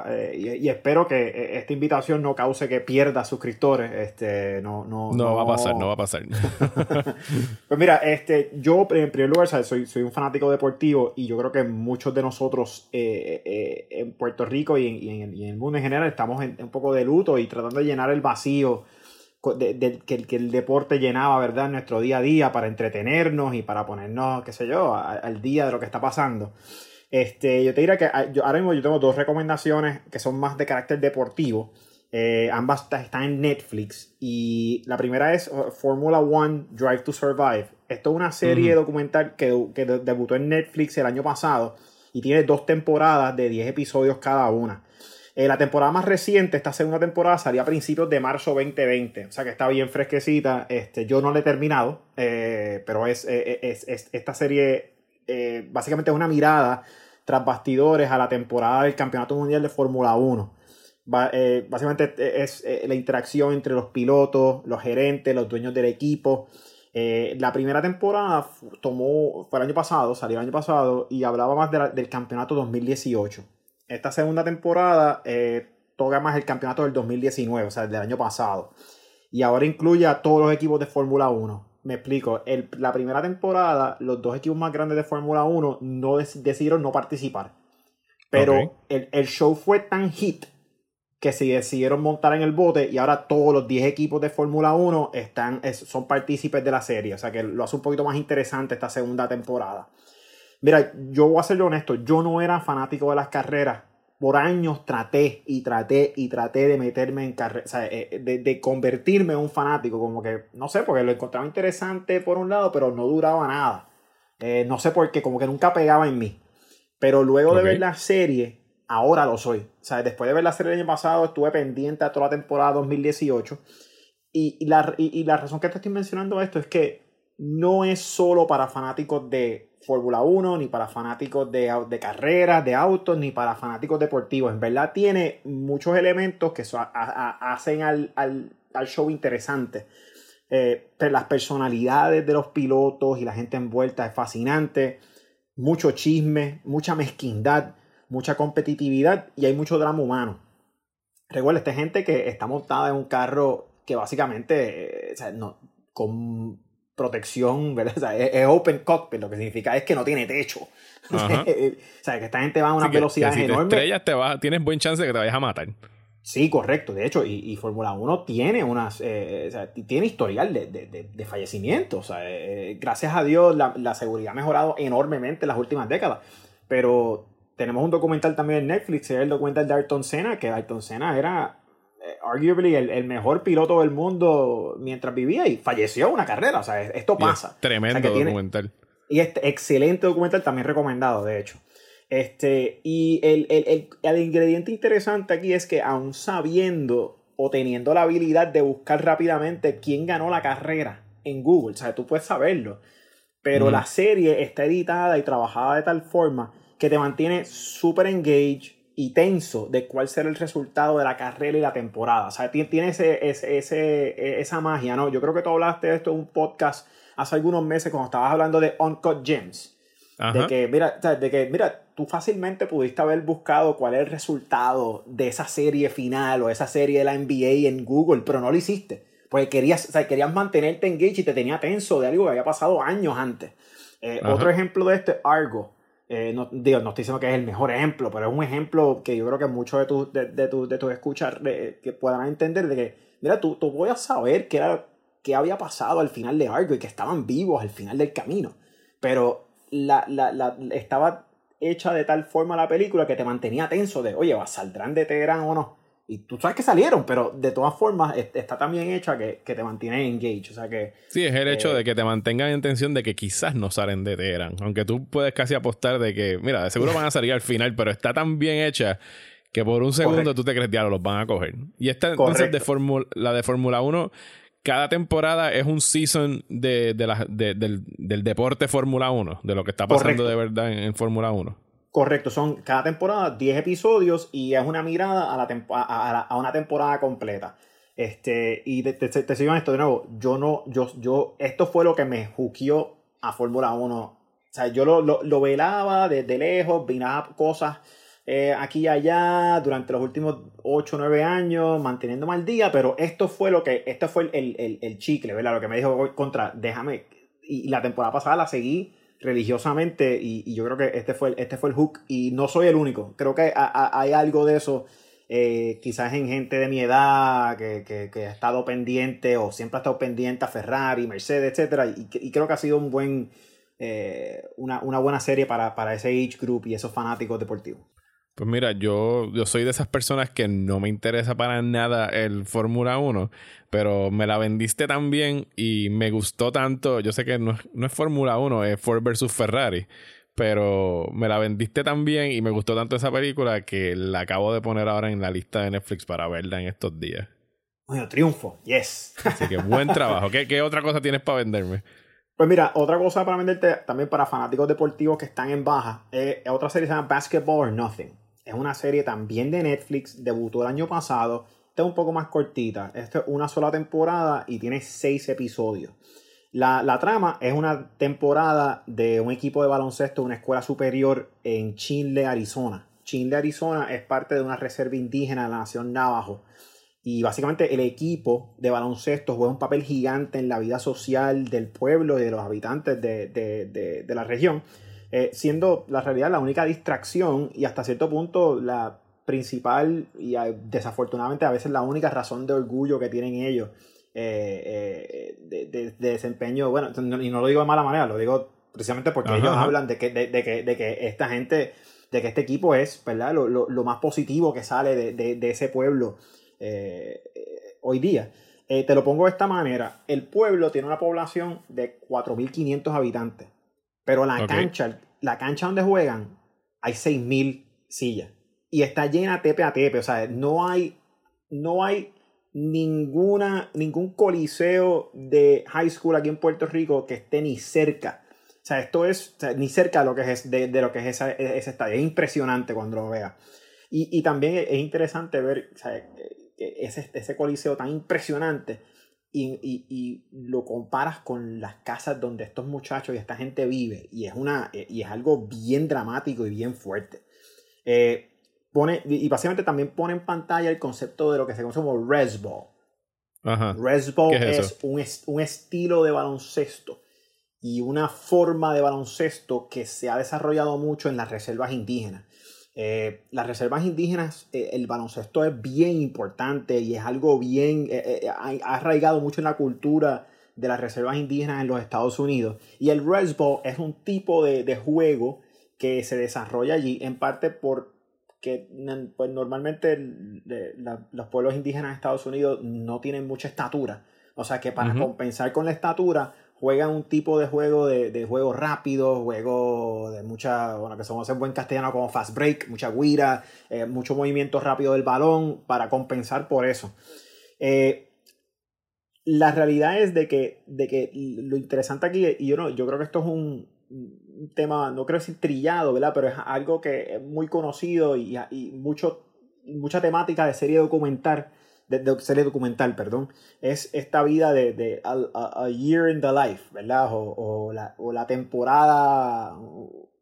Speaker 7: eh, y, espero que eh, esta invitación no cause que pierda suscriptores. Este, no, no,
Speaker 4: no, va a pasar, no va a pasar. *laughs*
Speaker 7: pues mira, este, yo en primer lugar soy, soy un fanático deportivo y yo creo que muchos de nosotros en Puerto Rico y en, y en, el mundo en general estamos en, un poco de luto y tratando de llenar el vacío de, que, el deporte llenaba, ¿verdad?, nuestro día a día para entretenernos y para ponernos, qué sé yo, al día de lo que está pasando. Este, yo te diría que ah, yo, ahora mismo yo tengo dos recomendaciones que son más de carácter deportivo. Eh, ambas están en Netflix. Y la primera es uh, Formula One Drive to Survive. Esto es una serie documental que, que debutó en Netflix el año pasado y tiene dos temporadas de 10 episodios cada una. Eh, la temporada más reciente, esta segunda temporada, salió a principios de marzo 2020. O sea que está bien fresquecita. Este, yo no la he terminado, eh, pero eh, es, esta serie básicamente es una mirada tras bastidores a la temporada del Campeonato Mundial de Fórmula 1. básicamente es la interacción entre los pilotos, los gerentes, los dueños del equipo. la primera temporada tomó, fue el año pasado, salió el año pasado y hablaba más del campeonato 2018 esta segunda temporada eh, toca más el campeonato del 2019, o sea, del año pasado. Y ahora incluye a todos los equipos de Fórmula 1. Me explico, la primera temporada, los dos equipos más grandes de Fórmula 1 no decidieron no participar. Pero el, show fue tan hit que se decidieron montar en el bote y ahora todos los 10 equipos de Fórmula 1 están, son partícipes de la serie. O sea que lo hace un poquito más interesante esta segunda temporada. Mira, yo voy a ser honesto, yo no era fanático de las carreras. Por años traté y traté y traté de meterme en carreras, o sea, eh, de, convertirme en un fanático, como que, no sé, porque lo encontraba interesante por un lado, pero no duraba nada. Eh, no sé por qué, como que nunca pegaba en mí. Pero luego de ver la serie, ahora lo soy. O sea, después de ver la serie el año pasado, estuve pendiente a toda la temporada 2018. Y, la, y la razón que te estoy mencionando esto es que no es solo para fanáticos de Fórmula 1, ni para fanáticos de, de carreras, de autos, ni para fanáticos deportivos. En verdad tiene muchos elementos que hacen al, show interesante. Eh, las personalidades de los pilotos y la gente envuelta es fascinante. Mucho chisme, mucha mezquindad, mucha competitividad y hay mucho drama humano. Recuerda, esta gente que está montada en un carro que básicamente eh, no, con protección, ¿verdad? es, open cockpit, lo que significa es que no tiene techo. *laughs* o sea, que esta gente va a una velocidad
Speaker 4: si
Speaker 7: enorme.
Speaker 4: estrellas te va, tienes buen chance de que te vayas a matar.
Speaker 7: Sí, correcto. De hecho, y, y Fórmula 1 tiene unas, eh, o sea, tiene historial de, de, de, fallecimiento. O sea, eh, gracias a Dios la, la, seguridad ha mejorado enormemente en las últimas décadas. Pero tenemos un documental también en Netflix, es el documental de Ayrton Senna, que Ayrton Senna era eh, arguably el, mejor piloto del mundo mientras vivía y falleció una carrera. O sea, esto pasa.
Speaker 4: tremendo documental.
Speaker 7: y este excelente documental también recomendado, de hecho. Este, y el, el, el, el ingrediente interesante aquí es que aún sabiendo o teniendo la habilidad de buscar rápidamente quién ganó la carrera en Google, o sea, tú puedes saberlo, pero la serie está editada y trabajada de tal forma que te mantiene súper engaged y tenso de cuál será el resultado de la carrera y la temporada. O sea, tiene ese, ese, esa magia, ¿no? Yo creo que tú hablaste de esto en un podcast hace algunos meses cuando estabas hablando de Uncut Gems. De que, mira, de que, mira, tú fácilmente pudiste haber buscado cuál es el resultado de esa serie final o esa serie de la NBA en Google, pero no lo hiciste. Porque querías, o sea, querías mantenerte engaged y te tenía tenso de algo que había pasado años antes. Eh, otro ejemplo de este, Argo. Eh, no, digo, no estoy diciendo que es el mejor ejemplo, pero es un ejemplo que yo creo que muchos de tus de, de, tu, de tus escuchas que puedan entender de que, mira, tú, tú voy a saber qué, era, qué había pasado al final de Argo y que estaban vivos al final del camino. Pero la, la, la, estaba hecha de tal forma la película que te mantenía tenso de, oye, ¿saldrán de Teherán o no? Y tú sabes que salieron, pero de todas formas está tan bien hecha que, que te mantiene engaged. O sea que.
Speaker 4: Sí, es el hecho
Speaker 7: eh,
Speaker 4: de que te mantengan en tensión de que quizás no salen de Teherán. Aunque tú puedes casi apostar de que, mira, de seguro van a salir al final, pero está tan bien hecha que por un segundo tú te crees, diablo, los van a coger. Y esta entonces de la de Fórmula 1 cada temporada es un season de, de la, de, del, del, deporte Fórmula 1, de lo que está pasando
Speaker 7: Correcto.
Speaker 4: de verdad en, en Fórmula 1.
Speaker 7: Correcto, son cada temporada 10 episodios y es una mirada a, la a, a, una temporada completa. Este, y te, te, sigo en esto de nuevo, yo no, yo, yo, esto fue lo que me juqueó a Fórmula 1. O sea, yo lo, lo, lo velaba desde lejos, vinaba cosas eh, aquí y allá durante los últimos 8 o 9 años, manteniéndome al día, pero esto fue lo que, este fue el, el, el chicle, ¿verdad? Lo que me dijo contra, déjame, y, la temporada pasada la seguí religiosamente y, yo creo que este fue, este fue el hook y no soy el único, creo que hay algo de eso. Eh, quizás en gente de mi edad que, ha estado pendiente o siempre ha estado pendiente a Ferrari, Mercedes, y, y creo que ha sido un buen, eh, una, una buena serie para, para ese age group y esos fanáticos deportivos.
Speaker 4: Pues mira, yo, yo soy de esas personas que no me interesa para nada el Fórmula 1, pero me la vendiste tan bien y me gustó tanto. Yo sé que no, no es Fórmula 1, es Ford versus Ferrari, pero me la vendiste tan bien y me gustó tanto esa película que la acabo de poner ahora en la lista de Netflix para verla en estos días.
Speaker 7: Bueno, triunfo, yes.
Speaker 4: Así que buen trabajo. ¿Qué, qué otra cosa tienes para venderme?
Speaker 7: Pues mira, otra cosa para venderte también para fanáticos deportivos que están en baja, eh, otra serie se llama Basketball or Nothing. Es una serie también de Netflix, debutó el año pasado. Esta es un poco más cortita. Esta es una sola temporada y tiene seis episodios. La, la, trama es una temporada de un equipo de baloncesto de una escuela superior en Chinle, Arizona. Chinle, Arizona es parte de una reserva indígena de la nación Navajo. Y básicamente el equipo de baloncesto juega un papel gigante en la vida social del pueblo y de los habitantes de, de, de la región eh, siendo la realidad la única distracción y hasta cierto punto la principal y desafortunadamente a veces la única razón de orgullo que tienen ellos eh, eh, de, de, de, desempeño, bueno, y no lo digo de mala manera, lo digo precisamente porque ajá, ellos ajá. hablan de que, de, de, que, de que esta gente, de que este equipo es, ¿verdad? Lo, lo, lo más positivo que sale de, de ese pueblo eh, hoy día. Eh, te lo pongo de esta manera, el pueblo tiene una población de 4.500 habitantes. Pero la okay. cancha, la cancha donde juegan, hay 6.000 sillas. Y está llena tepe a tepe. O sea, no hay, no hay ninguna, ningún coliseo de high school aquí en Puerto Rico que esté ni cerca. O sea, esto es o ni cerca de lo que es, de, de lo que es esa, ese estadio. Es impresionante cuando lo veas. Y, y, también es interesante ver o sea, ese, ese coliseo tan impresionante y, y, y, lo comparas con las casas donde estos muchachos y esta gente vive y es, una, y es algo bien dramático y bien fuerte. Eh, pone, y básicamente también pone en pantalla el concepto de lo que se conoce como Resball. Resball es, es un, un estilo de baloncesto y una forma de baloncesto que se ha desarrollado mucho en las reservas indígenas. Eh, las reservas indígenas, eh, el baloncesto es bien importante y es algo bien, eh, ha, ha, arraigado mucho en la cultura de las reservas indígenas en los Estados Unidos. Y el Rest Ball es un tipo de, de, juego que se desarrolla allí, en parte porque pues, normalmente la, los pueblos indígenas de Estados Unidos no tienen mucha estatura. O sea que para uh -huh. compensar con la estatura, juegan un tipo de juego de, de juego rápido, juego de mucha, bueno, que somos en buen castellano como fast break, mucha guira, eh, mucho movimiento rápido del balón para compensar por eso. Eh, la realidad es de que, de que lo interesante aquí, y yo, no, yo creo que esto es un, un tema, no creo decir trillado, ¿verdad? Pero es algo que es muy conocido y, y mucho, mucha temática de serie documental, de, de, serie documental, perdón, es esta vida de, de a, a, Year in the Life, ¿verdad? O, o, la, o la, temporada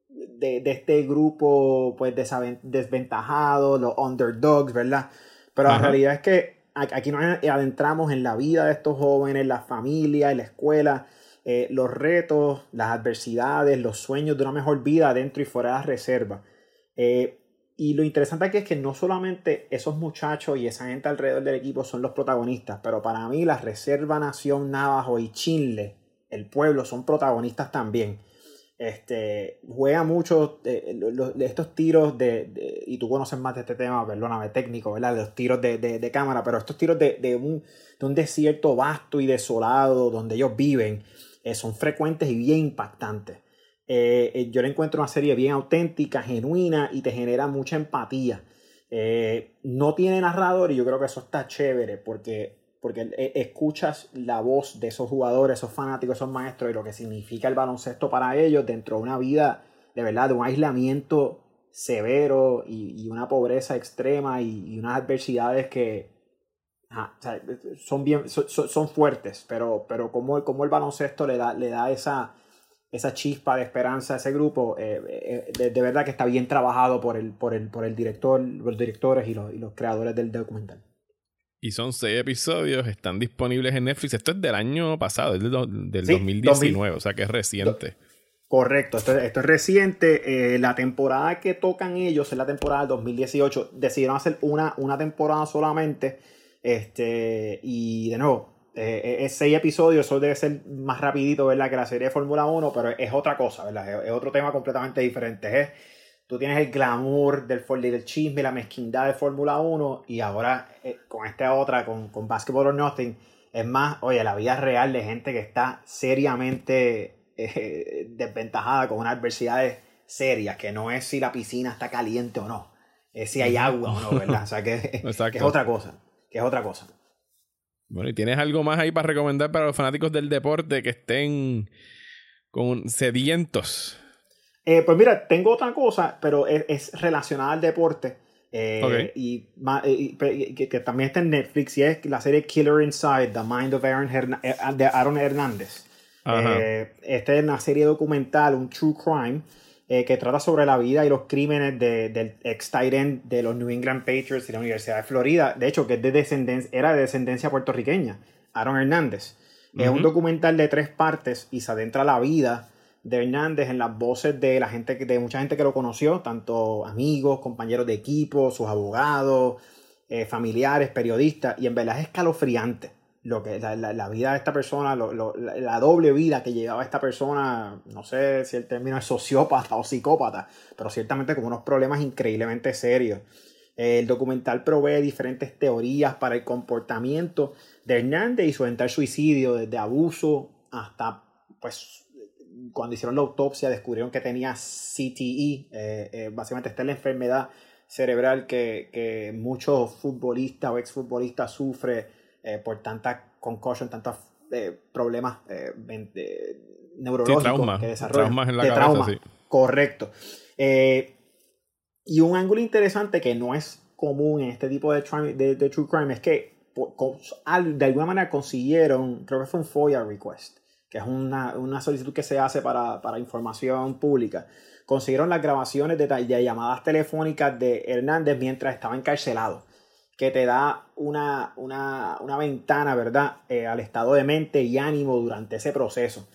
Speaker 7: de, de, este grupo, pues, desventajado, los underdogs, ¿verdad? Pero Ajá. la realidad es que aquí nos adentramos en la vida de estos jóvenes, la familia, la escuela, eh, los retos, las adversidades, los sueños de una mejor vida dentro y fuera de la reserva. Eh, y lo interesante aquí es que no solamente esos muchachos y esa gente alrededor del equipo son los protagonistas, pero para mí la Reserva Nación Navajo y Chile, el pueblo, son protagonistas también. Este, juega mucho eh, los, estos tiros de, de, y tú conoces más de este tema, perdóname, técnico, ¿verdad? De los tiros de, de, de cámara, pero estos tiros de, de, un, de un desierto vasto y desolado donde ellos viven eh, son frecuentes y bien impactantes. Eh, eh, yo le encuentro una serie bien auténtica, genuina y te genera mucha empatía. Eh, no tiene narrador y yo creo que eso está chévere porque, porque escuchas la voz de esos jugadores, esos fanáticos, esos maestros y lo que significa el baloncesto para ellos dentro de una vida de verdad, de un aislamiento severo y, una pobreza extrema y, unas adversidades que, Ajá, son bien son, fuertes pero pero como, como el baloncesto le da le da esa esa chispa de esperanza ese grupo eh, eh, de, de, verdad que está bien trabajado por el por el por el director los directores y los, y los creadores del documental
Speaker 4: y son seis episodios, están disponibles en Netflix. Esto es del año pasado, es del, del sí, 2019, 2000, o sea que es reciente.
Speaker 7: Correcto, esto, esto es reciente. Eh, la temporada que tocan ellos es la temporada del 2018. Decidieron hacer una, una temporada solamente este, y de nuevo, eh, es seis episodios, eso debe ser más rapidito, ¿verdad? Que la serie de Fórmula 1, pero es otra cosa, ¿verdad? Es, es, otro tema completamente diferente. Es, tú tienes el glamour del, del chisme, la mezquindad de Fórmula 1 y ahora eh, con esta otra, con, con Basketball or Nothing, es más, oye, la vida real de gente que está seriamente eh, desventajada con unas adversidades serias, que no es si la piscina está caliente o no, es si hay agua o no, ¿verdad? O sea, que, *laughs* que es otra cosa que es otra cosa.
Speaker 4: Bueno, ¿y tienes algo más ahí para recomendar para los fanáticos del deporte que estén con sedientos?
Speaker 7: Eh, pues mira, tengo otra cosa, pero es, es relacionada al deporte. Eh, okay. y, y, y que, que, también está en Netflix y es la serie Killer Inside, The Mind of Aaron, de Aaron Hernández. Eh, esta es una serie documental, un true crime, eh, que trata sobre la vida y los crímenes de, del ex tight de los New England Patriots y la Universidad de Florida. De hecho, que es de descendencia, era de descendencia puertorriqueña, Aaron Hernández. Uh -huh. Es un documental de tres partes y se adentra la vida de Hernández en las voces de la gente, de mucha gente que lo conoció, tanto amigos, compañeros de equipo, sus abogados, eh, familiares, periodistas, y en verdad es escalofriante lo que la, la, vida de esta persona, lo, lo, la, doble vida que llevaba esta persona, no sé si el término es sociópata o psicópata, pero ciertamente con unos problemas increíblemente serios. El documental provee diferentes teorías para el comportamiento de Hernández y su eventual suicidio, desde abuso hasta, pues, cuando hicieron la autopsia descubrieron que tenía CTE, eh, eh, básicamente esta es la enfermedad cerebral que, que muchos futbolistas o exfutbolistas sufren eh, por tanta concussion, tantos eh, problemas eh, neurológicos
Speaker 4: sí, trauma,
Speaker 7: que desarrollan.
Speaker 4: Traumas en la
Speaker 7: de
Speaker 4: cabeza,
Speaker 7: trauma.
Speaker 4: sí.
Speaker 7: Correcto. Y un ángulo interesante que no es común en este tipo de, de, de true crime es que por, con, de alguna manera consiguieron, creo que fue un FOIA request, que es una, una solicitud que se hace para, para información pública. Consiguieron las grabaciones de, de llamadas telefónicas de Hernández mientras estaba encarcelado que te da una, una, una ventana, ¿verdad?, eh, al estado de mente y ánimo durante ese proceso.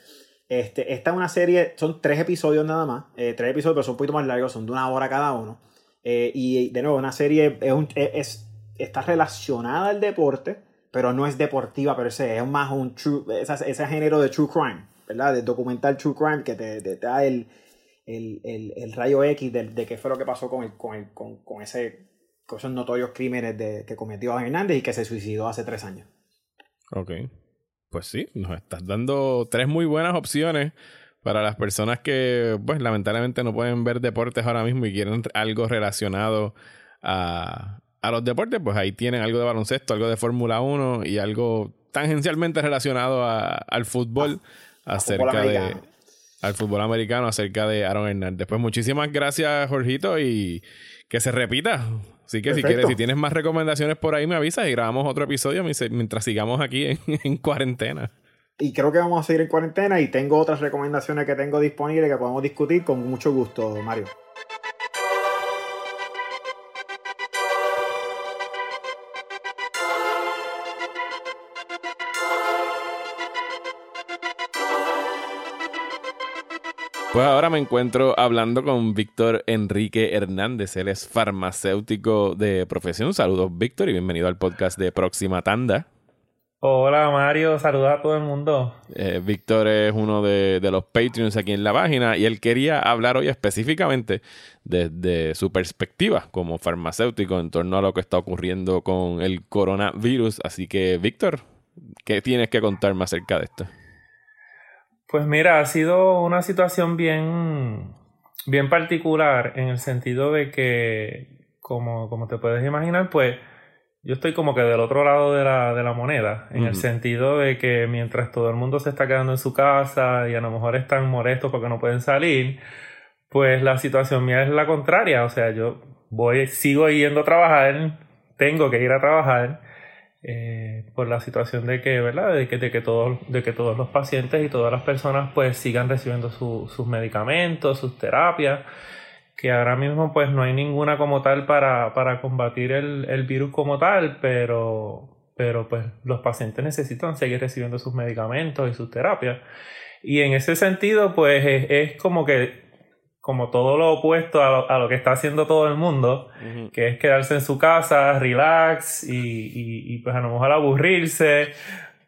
Speaker 7: Este, esta es una serie, son tres episodios nada más, eh, tres episodios, pero son un poquito más largos, son de una hora cada uno. Eh, y de nuevo, una serie es, es, está relacionada al deporte, pero no es deportiva per se, es más un true, ese, ese género de true crime, ¿verdad? De documental true crime que te, te, te da el, el, el, el, rayo X de, de, qué fue lo que pasó con, el, con, el, con, con ese esos notorios crímenes de, que cometió Hernández y que se suicidó hace tres años.
Speaker 4: Ok. Pues sí, nos estás dando tres muy buenas opciones para las personas que, pues, lamentablemente no pueden ver deportes ahora mismo y quieren algo relacionado a, a los deportes, pues ahí tienen algo de baloncesto, algo de Fórmula 1 y algo tangencialmente relacionado a, al fútbol acerca de al fútbol americano acerca de Aaron Hernández. Pues muchísimas gracias, Jorgito, y que se repita. Así que si quieres, si tienes más recomendaciones por ahí, me avisas y grabamos otro episodio mientras sigamos aquí en, *laughs* en cuarentena.
Speaker 7: Y creo que vamos a seguir en cuarentena y tengo otras recomendaciones que tengo disponibles que podemos discutir con mucho gusto, Mario.
Speaker 4: Pues ahora me encuentro hablando con Víctor Enrique Hernández. Él es farmacéutico de profesión. Saludos, Víctor, y bienvenido al podcast de Próxima Tanda.
Speaker 8: Hola, Mario. Saludos a todo el mundo.
Speaker 4: Eh, Víctor es uno de, los Patreons aquí en la página y él quería hablar hoy específicamente desde su perspectiva como farmacéutico en torno a lo que está ocurriendo con el coronavirus. Así que, Víctor, ¿qué tienes que contarme acerca de esto?
Speaker 8: Pues mira, ha sido una situación bien, bien particular en el sentido de que, como, como te puedes imaginar, pues yo estoy como que del otro lado de la, de la moneda, en el sentido de que mientras todo el mundo se está quedando en su casa y a lo mejor están molestos porque no pueden salir, pues la situación mía es la contraria, o sea, yo voy, sigo yendo a trabajar, tengo que ir a trabajar, eh, por la situación de que, ¿verdad? De que, de, que todos, de que todos los pacientes y todas las personas pues sigan recibiendo sus medicamentos, sus terapias, que ahora mismo pues no hay ninguna como tal para, para combatir el, el, virus como tal, pero, pero pues los pacientes necesitan seguir recibiendo sus medicamentos y sus terapias. Y en ese sentido pues es como que como todo lo opuesto a lo, que está haciendo todo el mundo, que es quedarse en su casa, relax y, y, pues a lo mejor aburrirse.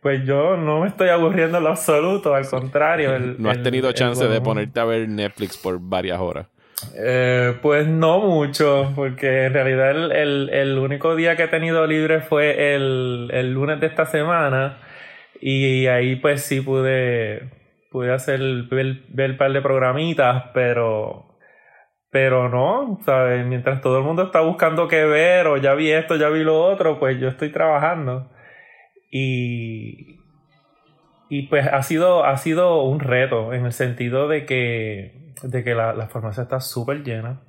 Speaker 8: Pues yo no me estoy aburriendo en lo absoluto, al contrario.
Speaker 4: ¿No has tenido chance de ponerte a ver Netflix por varias horas?
Speaker 8: Eh, pues no mucho, porque en realidad el, el, único día que he tenido libre fue el, el lunes de esta semana y ahí pues sí pude pude hacer ver, ver par de programitas, pero pero no, ¿sabes? Mientras todo el mundo está buscando qué ver o ya vi esto, ya vi lo otro, pues yo estoy trabajando. Y, y pues ha sido, ha sido un reto en el sentido de que, de que la, la farmacia está súper llena.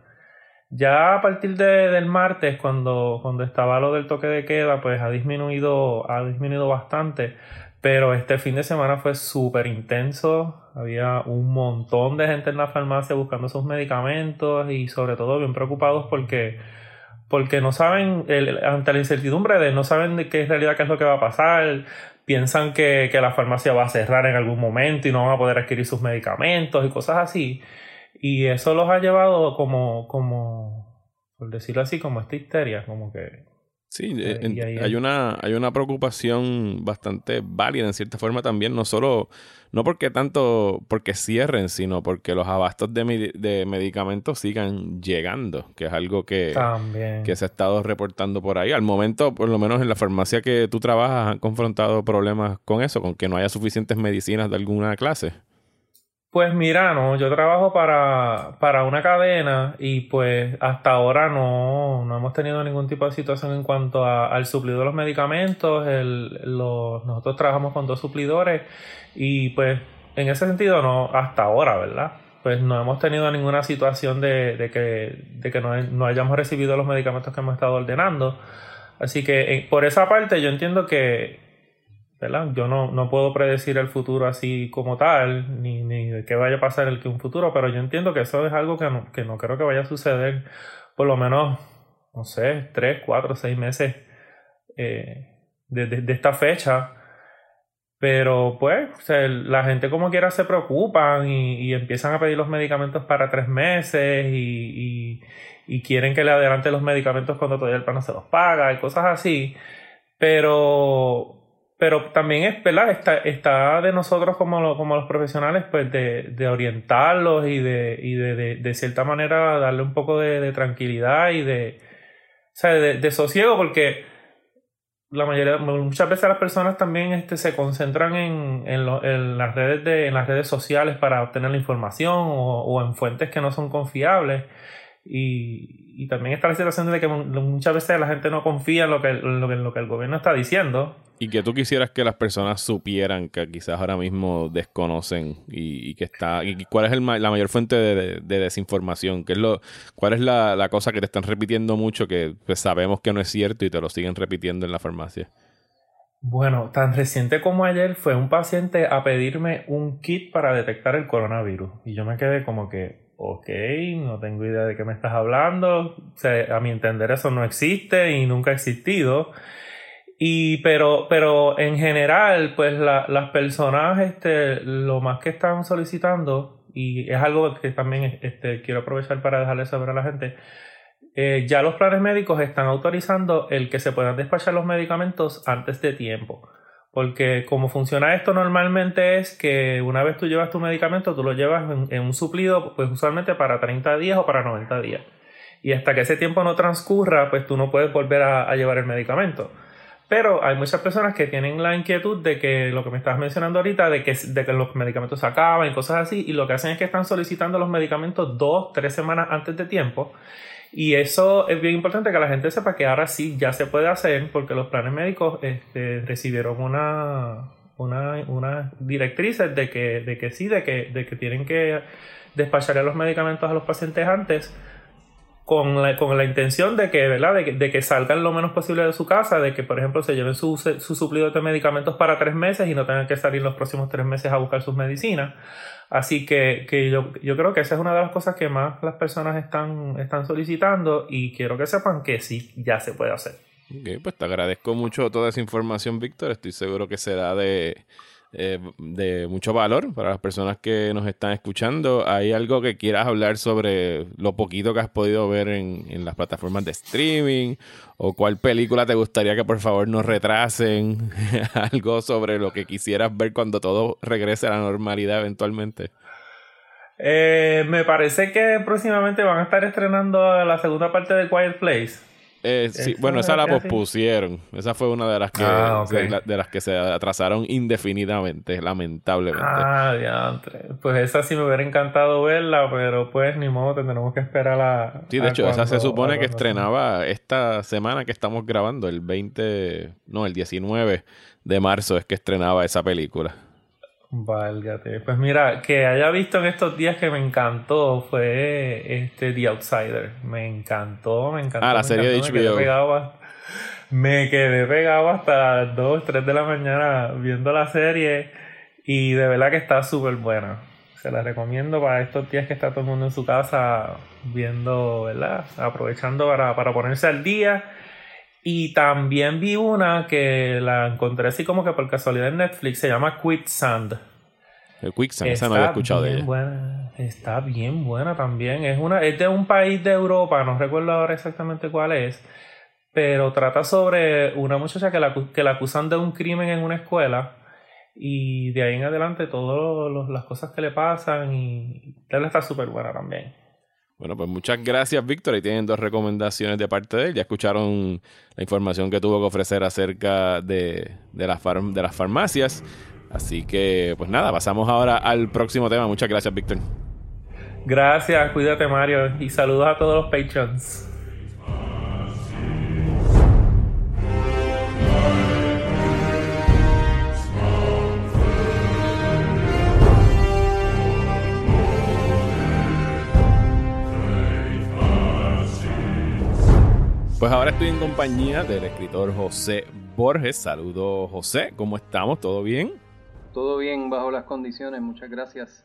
Speaker 8: Ya a partir de, del martes, cuando, cuando estaba lo del toque de queda, pues ha disminuido, ha disminuido bastante. Pero este fin de semana fue súper intenso. Había un montón de gente en la farmacia buscando sus medicamentos y sobre todo bien preocupados porque, porque no saben, ante la incertidumbre de no saben de qué es realidad qué es lo que va a pasar. Piensan que, que la farmacia va a cerrar en algún momento y no van a poder adquirir sus medicamentos y cosas así. Y eso los ha llevado como, como, por decirlo así, como esta histeria, como que
Speaker 4: Sí, eh, hay, una, hay una preocupación bastante válida en cierta forma también, no solo, no porque tanto, porque cierren, sino porque los abastos de, de medicamentos sigan llegando, que es algo que, que se ha estado reportando por ahí. Al momento, por lo menos en la farmacia que tú trabajas, han confrontado problemas con eso, con que no haya suficientes medicinas de alguna clase.
Speaker 8: Pues mira, no, yo trabajo para, para una cadena y pues hasta ahora no, no hemos tenido ningún tipo de situación en cuanto al suplido de los medicamentos. El, nosotros trabajamos con dos suplidores y pues en ese sentido no, hasta ahora, ¿verdad? Pues no hemos tenido ninguna situación de, de que, de que no, no, hayamos recibido los medicamentos que hemos estado ordenando. Así que eh, por esa parte yo entiendo que, yo no, no puedo predecir el futuro así como tal, ni, ni de qué vaya a pasar el que un futuro, pero yo entiendo que eso es algo que no, que no creo que vaya a suceder por lo menos, no sé, tres, cuatro, seis meses eh, de, esta fecha. Pero pues la gente como quiera se preocupan y, empiezan a pedir los medicamentos para tres meses y, y, y, quieren que le adelante los medicamentos cuando todavía el pan se los paga y cosas así. Pero pero también es, ¿verdad? Está, está de nosotros como, como los profesionales, pues de, de orientarlos y, de, y de, de, de, cierta manera darle un poco de, tranquilidad y de, o sea, de, sosiego, porque, la mayoría, muchas veces las personas también este, se concentran en, en, las redes de, en las redes sociales para obtener la información o, o en fuentes que no son confiables. Y, y, también está la situación de que muchas veces la gente no confía en lo que, lo que, lo que el gobierno está diciendo.
Speaker 4: Y que tú quisieras que las personas supieran que quizás ahora mismo desconocen y, que está. Y ¿Cuál es el, la mayor fuente de, de, desinformación? ¿Qué es lo, ¿Cuál es la, la, cosa que te están repitiendo mucho que pues, sabemos que no es cierto y te lo siguen repitiendo en la farmacia?
Speaker 8: Bueno, tan reciente como ayer fue un paciente a pedirme un kit para detectar el coronavirus. Y yo me quedé como que, ok, no tengo idea de qué me estás hablando, a mi entender eso no existe y nunca ha existido. Y, pero, pero en general, pues la, las personas, este, lo más que están solicitando, y es algo que también este, quiero aprovechar para dejarle saber a la gente, eh, ya los planes médicos están autorizando el que se puedan despachar los medicamentos antes de tiempo. Porque como funciona esto normalmente es que una vez tú llevas tu medicamento, tú lo llevas en, un suplido, pues usualmente para 30 días o para 90 días. Y hasta que ese tiempo no transcurra, pues tú no puedes volver a, llevar el medicamento. Pero hay muchas personas que tienen la inquietud de que lo que me estás mencionando ahorita, de que, de que los medicamentos se acaban y cosas así, y lo que hacen es que están solicitando los medicamentos dos, tres semanas antes de tiempo. Y eso es bien importante que la gente sepa que ahora sí ya se puede hacer porque los planes médicos este, recibieron una, una, una directrices de que, de que sí, de que, de que tienen que despachar los medicamentos a los pacientes antes con la, con la intención de que, ¿verdad? De que, de, que, salgan lo menos posible de su casa, de que, por ejemplo, se lleven su, su suplido de medicamentos para tres meses y no tengan que salir los próximos tres meses a buscar sus medicinas. Así que, que yo, yo, creo que esa es una de las cosas que más las personas están, están solicitando y quiero que sepan que sí, ya se puede hacer.
Speaker 4: Ok, pues te agradezco mucho toda esa información, Víctor. Estoy seguro que será de, eh, de mucho valor para las personas que nos están escuchando. ¿Hay algo que quieras hablar sobre lo poquito que has podido ver en, en las plataformas de streaming? ¿O cuál película te gustaría que por favor nos retrasen? *laughs* algo sobre lo que quisieras ver cuando todo regrese a la normalidad eventualmente.
Speaker 8: Eh, me parece que próximamente van a estar estrenando la segunda parte de Quiet Place.
Speaker 4: Eh, sí, bueno, esa la pospusieron. Esa fue una de las que ah, de, las que se atrasaron indefinidamente, lamentablemente.
Speaker 8: Ah, diantre. Pues esa sí me hubiera encantado verla, pero pues ni modo, tendremos que esperar a.
Speaker 4: Sí, de hecho, esa se supone que estrenaba esta semana que estamos grabando, el 20, no, el 19 de marzo es que estrenaba esa película.
Speaker 8: Válgate. Pues mira, que haya visto en estos días que me encantó fue este The Outsider. Me encantó, me encantó.
Speaker 4: Ah, la serie de HBO.
Speaker 8: Me quedé, pegado hasta las 2, 3 de la mañana viendo la serie y de verdad que está súper buena. Se la recomiendo para estos días que está todo el mundo en su casa viendo, ¿verdad? Aprovechando para, para ponerse al día. Y también vi una que la encontré así como que por casualidad en Netflix, se llama Quicksand.
Speaker 4: El Quicksand, esa no había escuchado de ella.
Speaker 8: Buena, está bien buena también. Es, una, es de un país de Europa, no recuerdo ahora exactamente cuál es, pero trata sobre una muchacha que la, que la acusan de un crimen en una escuela y de ahí en adelante todas las cosas que le pasan y está súper buena también.
Speaker 4: Bueno, pues muchas gracias, Víctor. Y tienen dos recomendaciones de parte de él. Ya escucharon la información que tuvo que ofrecer acerca de, de, de las farmacias. Así que, pues nada, pasamos ahora al próximo tema. Muchas gracias, Víctor.
Speaker 8: Gracias, cuídate, Mario. Y saludos a todos los patrons.
Speaker 4: Pues ahora estoy en compañía del escritor José Borges. Saludos, José. ¿Cómo estamos? ¿Todo bien?
Speaker 9: Todo bien bajo las condiciones. Muchas gracias.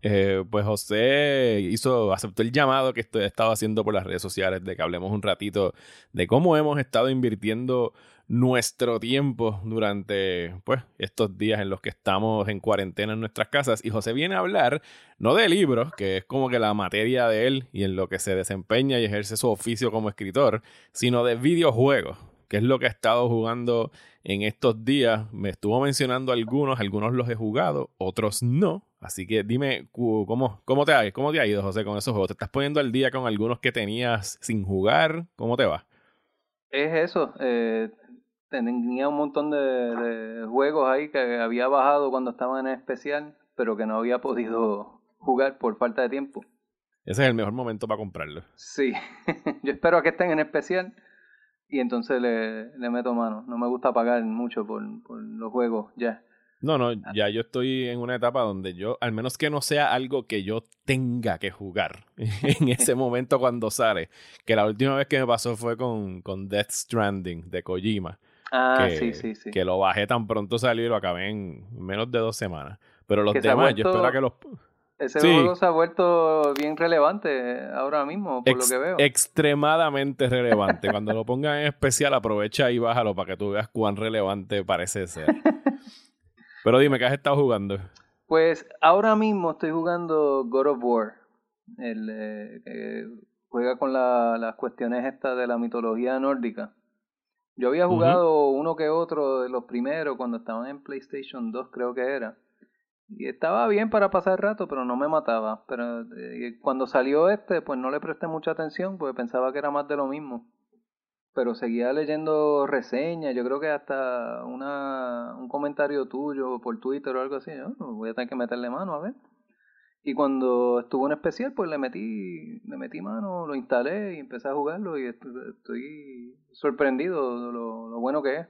Speaker 4: Eh, pues José hizo, aceptó el llamado que estoy, he estado haciendo por las redes sociales de que hablemos un ratito de cómo hemos estado invirtiendo nuestro tiempo durante pues, estos días en los que estamos en cuarentena en nuestras casas. Y José viene a hablar no de libros, que es como que la materia de él y en lo que se desempeña y ejerce su oficio como escritor, sino de videojuegos, que es lo que ha estado jugando en estos días. Me estuvo mencionando algunos, algunos los he jugado, otros no. Así que dime cómo, cómo, te, ha, cómo te ha ido, José, con esos juegos. ¿Te estás poniendo al día con algunos que tenías sin jugar? ¿Cómo te va?
Speaker 9: Es eso. Eh, tenía un montón de, de juegos ahí que había bajado cuando estaba en especial, pero que no había podido jugar por falta de tiempo.
Speaker 4: Ese es el mejor momento para comprarlo.
Speaker 9: Sí, *laughs* yo espero a que estén en especial y entonces le, le meto mano. No me gusta pagar mucho por, por los juegos ya.
Speaker 4: No, no, ya yo estoy en una etapa donde yo, al menos que no sea algo que yo tenga que jugar *laughs* en ese *laughs* momento cuando sale, que la última vez que me pasó fue con, con Death Stranding de Kojima.
Speaker 9: Ah,
Speaker 4: que,
Speaker 9: sí, sí, sí.
Speaker 4: Que lo bajé tan pronto salió y lo acabé en menos de dos semanas. Pero los demás, yo espero que los...
Speaker 9: Ese
Speaker 4: Sí.
Speaker 9: juego se ha vuelto bien relevante ahora mismo, por
Speaker 4: Ex-
Speaker 9: lo que veo.
Speaker 4: extremadamente relevante. Cuando lo pongan en especial, aprovecha y bájalo para que tú veas cuán relevante parece ser. *laughs* Pero dime, ¿qué has estado jugando?
Speaker 9: Pues ahora mismo estoy jugando God of War, el eh, que juega con la- las cuestiones estas de la mitología nórdica. Yo había jugado uno que otro de los primeros cuando estaban en PlayStation 2 creo que era. Y estaba bien para pasar el rato, pero no me mataba. Pero eh, cuando salió este, pues no le presté mucha atención porque pensaba que era más de lo mismo. Pero seguía leyendo reseñas, yo creo que hasta una, un comentario tuyo por Twitter o algo así, yo "Oh, voy a tener que meterle mano a ver. Y cuando estuvo en especial, pues le metí, le metí mano, lo instalé y empecé a jugarlo y estoy sorprendido de lo, lo bueno que es.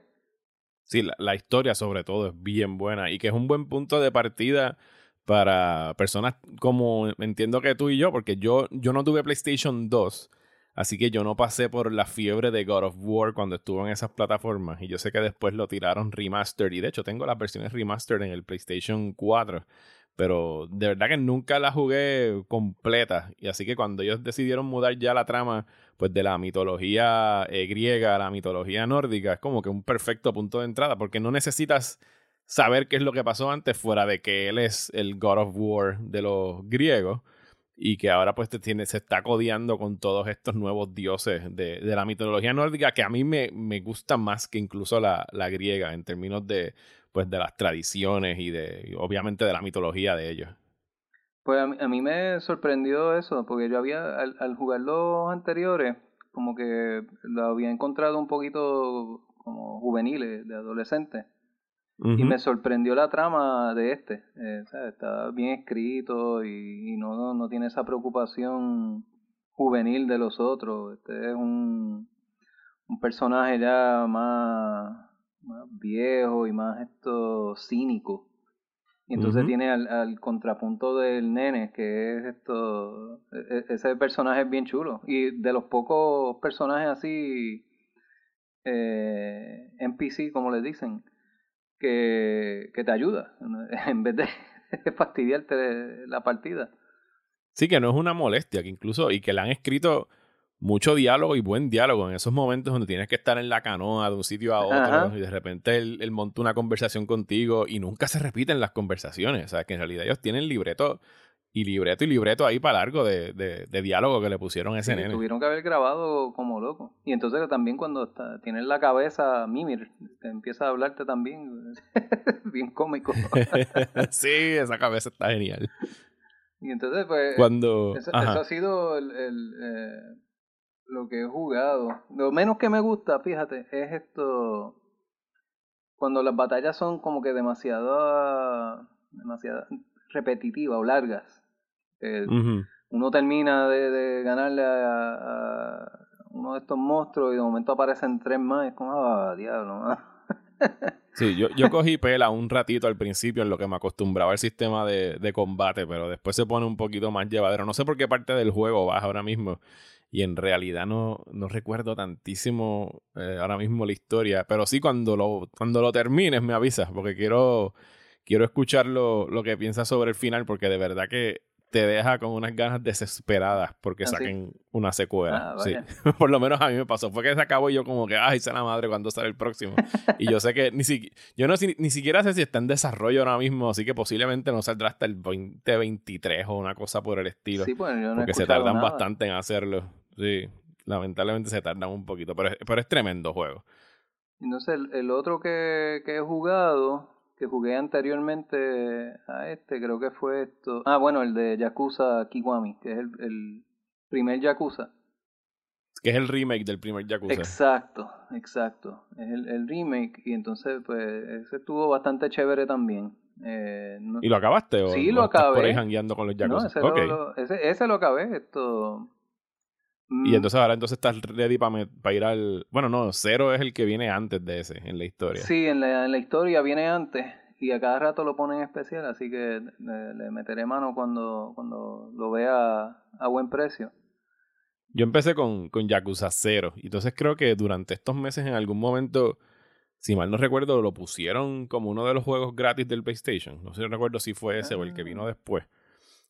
Speaker 4: Sí, la, la historia sobre todo es bien buena y que es un buen punto de partida para personas como entiendo que tú y yo, porque yo, yo no tuve PlayStation 2, así que yo no pasé por la fiebre de God of War cuando estuvo en esas plataformas y yo sé que después lo tiraron remastered y de hecho tengo las versiones remastered en el PlayStation 4, pero de verdad que nunca la jugué completa. Y así que cuando ellos decidieron mudar ya la trama pues de la mitología eh, griega a la mitología nórdica es como que un perfecto punto de entrada porque no necesitas saber qué es lo que pasó antes fuera de que él es el God of War de los griegos y que ahora pues te tiene, se está codeando con todos estos nuevos dioses de, de la mitología nórdica que a mí me, me gusta más que incluso la, la griega en términos de pues de las tradiciones y de y obviamente de la mitología de ellos.
Speaker 9: Pues a mí, a mí me sorprendió eso, porque yo había, al, al jugar los anteriores, como que lo había encontrado un poquito como juveniles, de adolescentes. Y me sorprendió la trama de este. Eh, Está bien escrito y, y no, no, no tiene esa preocupación juvenil de los otros. Este es un, un personaje ya más, más viejo y más esto cínico. Y entonces tiene al, al contrapunto del nene, que es esto. e- e- Ese personaje es bien chulo. Y de los pocos personajes así. Eh, NPC, como les dicen, que, que te ayuda. *laughs* En vez de *laughs* fastidiarte la partida.
Speaker 4: Sí, que no es una molestia, que incluso, y que le han escrito mucho diálogo y buen diálogo en esos momentos donde tienes que estar en la canoa de un sitio a otro
Speaker 9: Ajá.
Speaker 4: y de repente él, él monta una conversación contigo y nunca se repiten las conversaciones. O sea, que en realidad ellos tienen libreto y libreto y libreto ahí para largo de, de, de diálogo que le pusieron a ese
Speaker 9: Sí,
Speaker 4: nene.
Speaker 9: tuvieron que haber grabado como loco. Y entonces también cuando está, tienes la cabeza Mimir, te empieza a hablarte también. *laughs* bien cómico. *laughs*
Speaker 4: sí, esa cabeza está genial.
Speaker 9: y entonces, pues.
Speaker 4: Cuando.
Speaker 9: Eso, ha sido el, el, eh, lo que he jugado. Lo menos que me gusta, fíjate, es esto. Cuando las batallas son como que demasiado. demasiado repetitivas o largas. Eh, uno termina de, de ganarle a, a uno de estos monstruos y de momento aparecen tres más. Es como, ah, diablo, man". *laughs*
Speaker 4: Sí, yo, yo cogí pela un ratito al principio en lo que me acostumbraba al sistema de, de combate, pero después se pone un poquito más llevadero. No sé por qué parte del juego vas ahora mismo. Y en realidad no, no recuerdo tantísimo eh, ahora mismo la historia. Pero sí, cuando lo, cuando lo termines me avisas, porque quiero, quiero escuchar lo, lo que piensas sobre el final, porque de verdad que te deja con unas ganas desesperadas porque
Speaker 9: Ah, sí.
Speaker 4: saquen una secuela.
Speaker 9: Ah,
Speaker 4: sí. *laughs* Por lo menos a mí me pasó. Fue que se acabó y yo como que, ay, sea la madre cuando sale el próximo. y yo sé que ni siquiera, yo no si- ni siquiera sé si está en desarrollo ahora mismo, así que posiblemente no saldrá hasta el 2023 o una cosa por el estilo.
Speaker 9: Sí, pues yo no
Speaker 4: porque se tardan
Speaker 9: nada.
Speaker 4: bastante en hacerlo. Sí, lamentablemente se tardan un poquito, pero es, pero es tremendo juego.
Speaker 9: Entonces, el, el otro que, que he jugado, que jugué anteriormente a este, creo que fue esto. Ah, bueno, el de Yakuza Kiwami, que es el, el primer Yakuza.
Speaker 4: Que es el remake del primer Yakuza.
Speaker 9: Exacto, exacto. Es el, el remake y entonces pues ese estuvo bastante chévere también. Eh, no-
Speaker 4: ¿Y lo acabaste? ¿O
Speaker 9: Sí,
Speaker 4: o
Speaker 9: lo
Speaker 4: estás por ahí
Speaker 9: acabé.
Speaker 4: jangueando con los
Speaker 9: no,
Speaker 4: Yakuza?
Speaker 9: ese,
Speaker 4: Ok.
Speaker 9: lo, lo- ese, ese lo acabé. Esto.
Speaker 4: Y
Speaker 9: Mm,
Speaker 4: entonces ahora entonces estás ready para ir al... Bueno, no, Cero es el que viene antes de ese en la historia.
Speaker 9: Sí, en la, en la historia viene antes y a cada rato lo ponen especial, así que le, le meteré mano cuando, cuando lo vea a buen precio.
Speaker 4: Yo empecé con, con Yakuza 0. Y entonces creo que durante estos meses en algún momento, si mal no recuerdo, lo pusieron como uno de los juegos gratis del PlayStation. No sé, recuerdo si fue ese o el que vino después.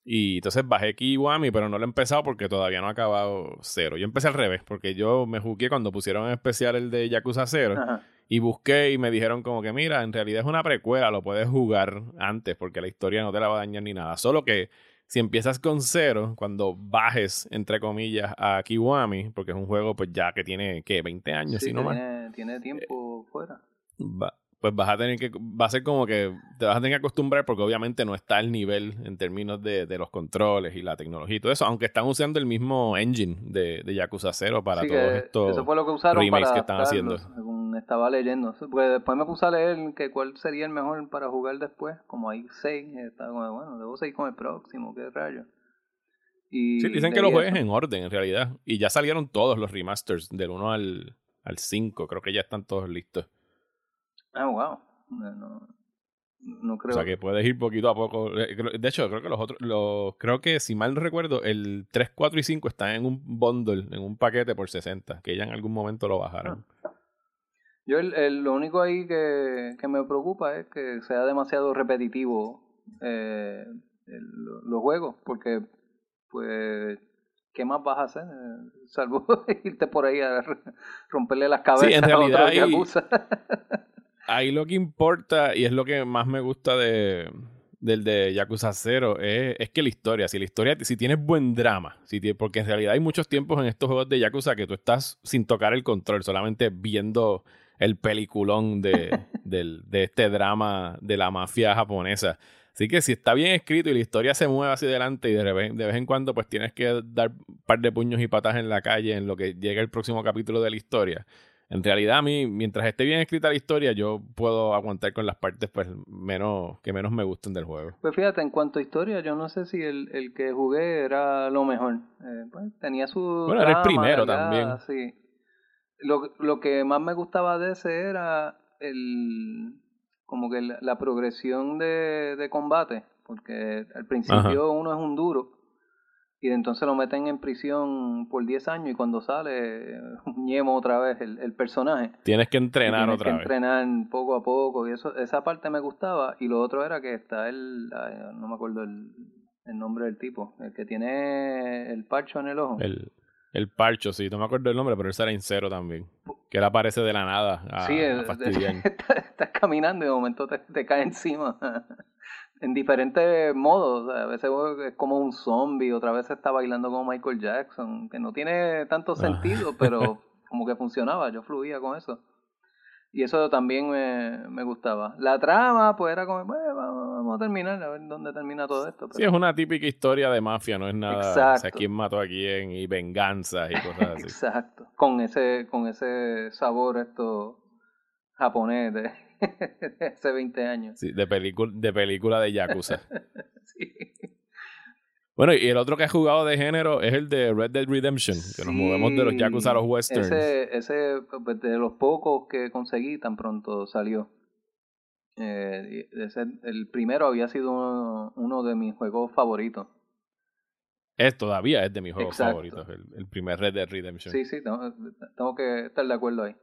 Speaker 4: Y entonces bajé Kiwami, pero no lo he empezado porque todavía no ha acabado 0. Yo empecé al revés, porque yo me jugué cuando pusieron en especial el de Yakuza 0.
Speaker 9: Ajá.
Speaker 4: Y busqué y me dijeron como que mira, en realidad es una precuela, lo puedes jugar antes porque la historia no te la va a dañar ni nada. Solo que si empiezas con cero, cuando bajes, entre comillas, a Kiwami, porque es un juego pues ya que tiene, ¿qué? 20 años,
Speaker 9: Sí,
Speaker 4: si no más.
Speaker 9: tiene, tiene tiempo fuera.
Speaker 4: Va- pues vas a tener que, va a ser como que te vas a tener que acostumbrar porque obviamente no está al nivel en términos de, de los controles y la tecnología y todo eso, aunque están usando el mismo engine de, de Yakuza 0 para
Speaker 9: Sí,
Speaker 4: todos estos
Speaker 9: eso fue lo que usaron
Speaker 4: remakes
Speaker 9: para
Speaker 4: que están haciendo.
Speaker 9: según estaba leyendo. Pues después me puse a leer que cuál sería el mejor para jugar después. Como hay seis, estaba como, bueno, debo seguir con el próximo, qué rayo. Y
Speaker 4: Sí, dicen que
Speaker 9: leí
Speaker 4: lo juegues
Speaker 9: eso.
Speaker 4: en orden, en realidad. Y ya salieron todos los remasters, del 1 al, al 5. Creo que ya están todos listos.
Speaker 9: Ah, wow. No, no, no creo.
Speaker 4: O sea que puedes ir poquito a poco. Eh, De hecho, creo que los otros, los, creo que si mal no recuerdo, el 3, 4 y 5 están en un bundle, en un paquete por 60, que ya en algún momento lo bajaron.
Speaker 9: Yo el, el- lo único ahí que, que me preocupa es que sea demasiado repetitivo eh, el- los juegos, porque pues ¿qué más vas a hacer? Eh, Salvo *laughs* irte por ahí a romperle las cabezas
Speaker 4: Sí, en
Speaker 9: a
Speaker 4: realidad
Speaker 9: yakuza. *laughs*
Speaker 4: Ahí lo que importa, y es lo que más me gusta de, del de Yakuza 0, es, es que la historia, si la historia, si tienes buen drama, si porque en realidad hay muchos tiempos en estos juegos de Yakuza que tú estás sin tocar el control, solamente viendo el peliculón de, *laughs* del- de este drama de la mafia japonesa. Así que si está bien escrito y la historia se mueve hacia adelante y de vez, de vez en cuando pues tienes que dar un par de puños y patas en la calle en lo que llega el próximo capítulo de la historia. En realidad a mí, mientras esté bien escrita la historia, yo puedo aguantar con las partes pues menos que menos me gusten del juego.
Speaker 9: Pues fíjate, en cuanto a historia, yo no sé si el, el que jugué era lo mejor. Eh, pues, tenía su.
Speaker 4: Bueno, era el primero
Speaker 9: delgada, Sí. Lo, lo que más me gustaba de ese era el. Como que la, la progresión de, de combate. Porque al principio uno es un duro. Y entonces lo meten en prisión por 10 años. Y cuando sale, *laughs* ñemo otra vez el, el personaje.
Speaker 4: Tienes que entrenar
Speaker 9: tienes
Speaker 4: otra
Speaker 9: que
Speaker 4: vez.
Speaker 9: entrenar poco a poco y eso esa parte me gustaba y lo otro era que está el no me acuerdo el, el nombre del tipo el que tiene el parcho en el ojo
Speaker 4: El, el parcho, sí, no me acuerdo el nombre, pero ese era Incero también. Que él aparece de la nada a,
Speaker 9: sí
Speaker 4: a
Speaker 9: estás, *laughs* estás caminando y de momento te, te cae encima *laughs* en diferentes modos a veces es como un zombie otra vez está bailando como Michael Jackson que no tiene tanto
Speaker 4: Ah.
Speaker 9: sentido *laughs* pero como que funcionaba yo fluía con eso Y eso también me, me gustaba. La trama, pues era como, bueno, vamos, vamos a terminar, a ver dónde termina todo esto.
Speaker 4: Sí, es una típica historia de mafia, no es nada. O sea, quién mató a quién y venganzas y cosas así. *laughs*
Speaker 9: Exacto. Con ese, con ese sabor esto japonés de, de *laughs* hace 20 años.
Speaker 4: Sí, de, película, de película de Yakuza. *laughs*
Speaker 9: Sí.
Speaker 4: Bueno, y el otro que ha jugado de género es el de Red Dead Redemption, que nos movemos de los Yakuza a los westerns.
Speaker 9: Ese, ese pues, de los pocos que conseguí tan pronto salió. Eh, ese, el primero había sido uno, uno de mis juegos favoritos.
Speaker 4: Es, todavía es de mis juegos
Speaker 9: Exacto.
Speaker 4: favoritos, el, el primer Red Dead Redemption.
Speaker 9: Sí, sí, tengo, tengo que estar de acuerdo ahí.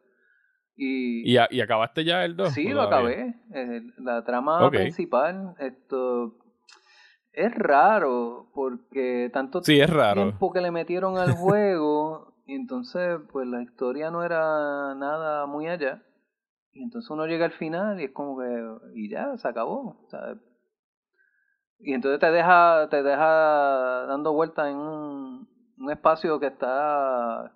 Speaker 9: Y,
Speaker 4: ¿Y, a- y acabaste ya el 2?
Speaker 9: Sí, lo acabé. Eh, la trama principal, esto es raro porque tanto
Speaker 4: Sí, es raro.
Speaker 9: tiempo que le metieron al *laughs* juego y entonces pues la historia no era nada muy allá y entonces uno llega al final y es como que y ya se acabó, ¿sabes? Y entonces te deja te deja dando vueltas en un, un espacio que está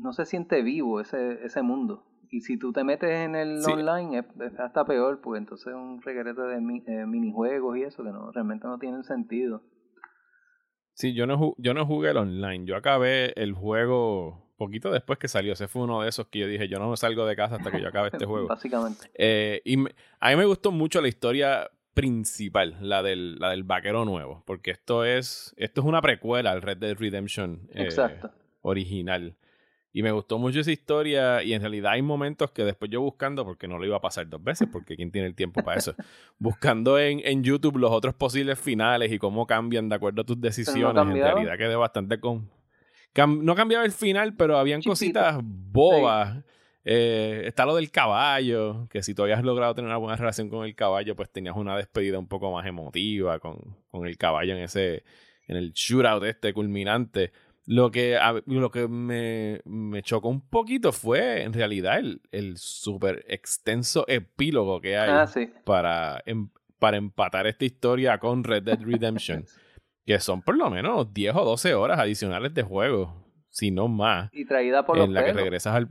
Speaker 9: no se siente vivo ese ese mundo. Y si tú te metes en el
Speaker 4: Sí.
Speaker 9: online es, es hasta peor, pues entonces es un reguerete de mi- eh, minijuegos y eso que no realmente no tienen sentido.
Speaker 4: Sí, yo no, yo no jugué el online. Yo acabé el juego poquito después que salió. Ese fue uno de esos que yo dije, yo no salgo de casa hasta que yo acabe este *laughs* juego.
Speaker 9: Básicamente.
Speaker 4: Eh, y me- a mí me gustó mucho la historia principal, la del, la del vaquero nuevo, porque esto es, esto es una precuela al Red Dead Redemption eh,
Speaker 9: Exacto.
Speaker 4: original. Y me gustó mucho esa historia y en realidad hay momentos que después yo buscando, porque no lo iba a pasar dos veces, porque ¿quién tiene el tiempo para eso? *laughs* buscando en, en YouTube los otros posibles finales y cómo cambian de acuerdo a tus decisiones, en
Speaker 9: cambiaba?
Speaker 4: realidad quedé bastante con... Cam- no cambiaba el final, pero habían
Speaker 9: Chiquito.
Speaker 4: cositas bobas. Eh, está lo del caballo, que si tú habías logrado tener una buena relación con el caballo, pues tenías una despedida un poco más emotiva con, con el caballo en ese, en el shootout este culminante. Lo que, a- lo que me, me chocó un poquito fue en realidad el, el súper extenso epílogo que hay
Speaker 9: Ah, sí.
Speaker 4: para, em- para empatar esta historia con Red Dead Redemption, *laughs* que son por lo menos 10 o 12 horas adicionales de juego, si no más
Speaker 9: Y traída por los
Speaker 4: en la que
Speaker 9: pelos.
Speaker 4: regresas al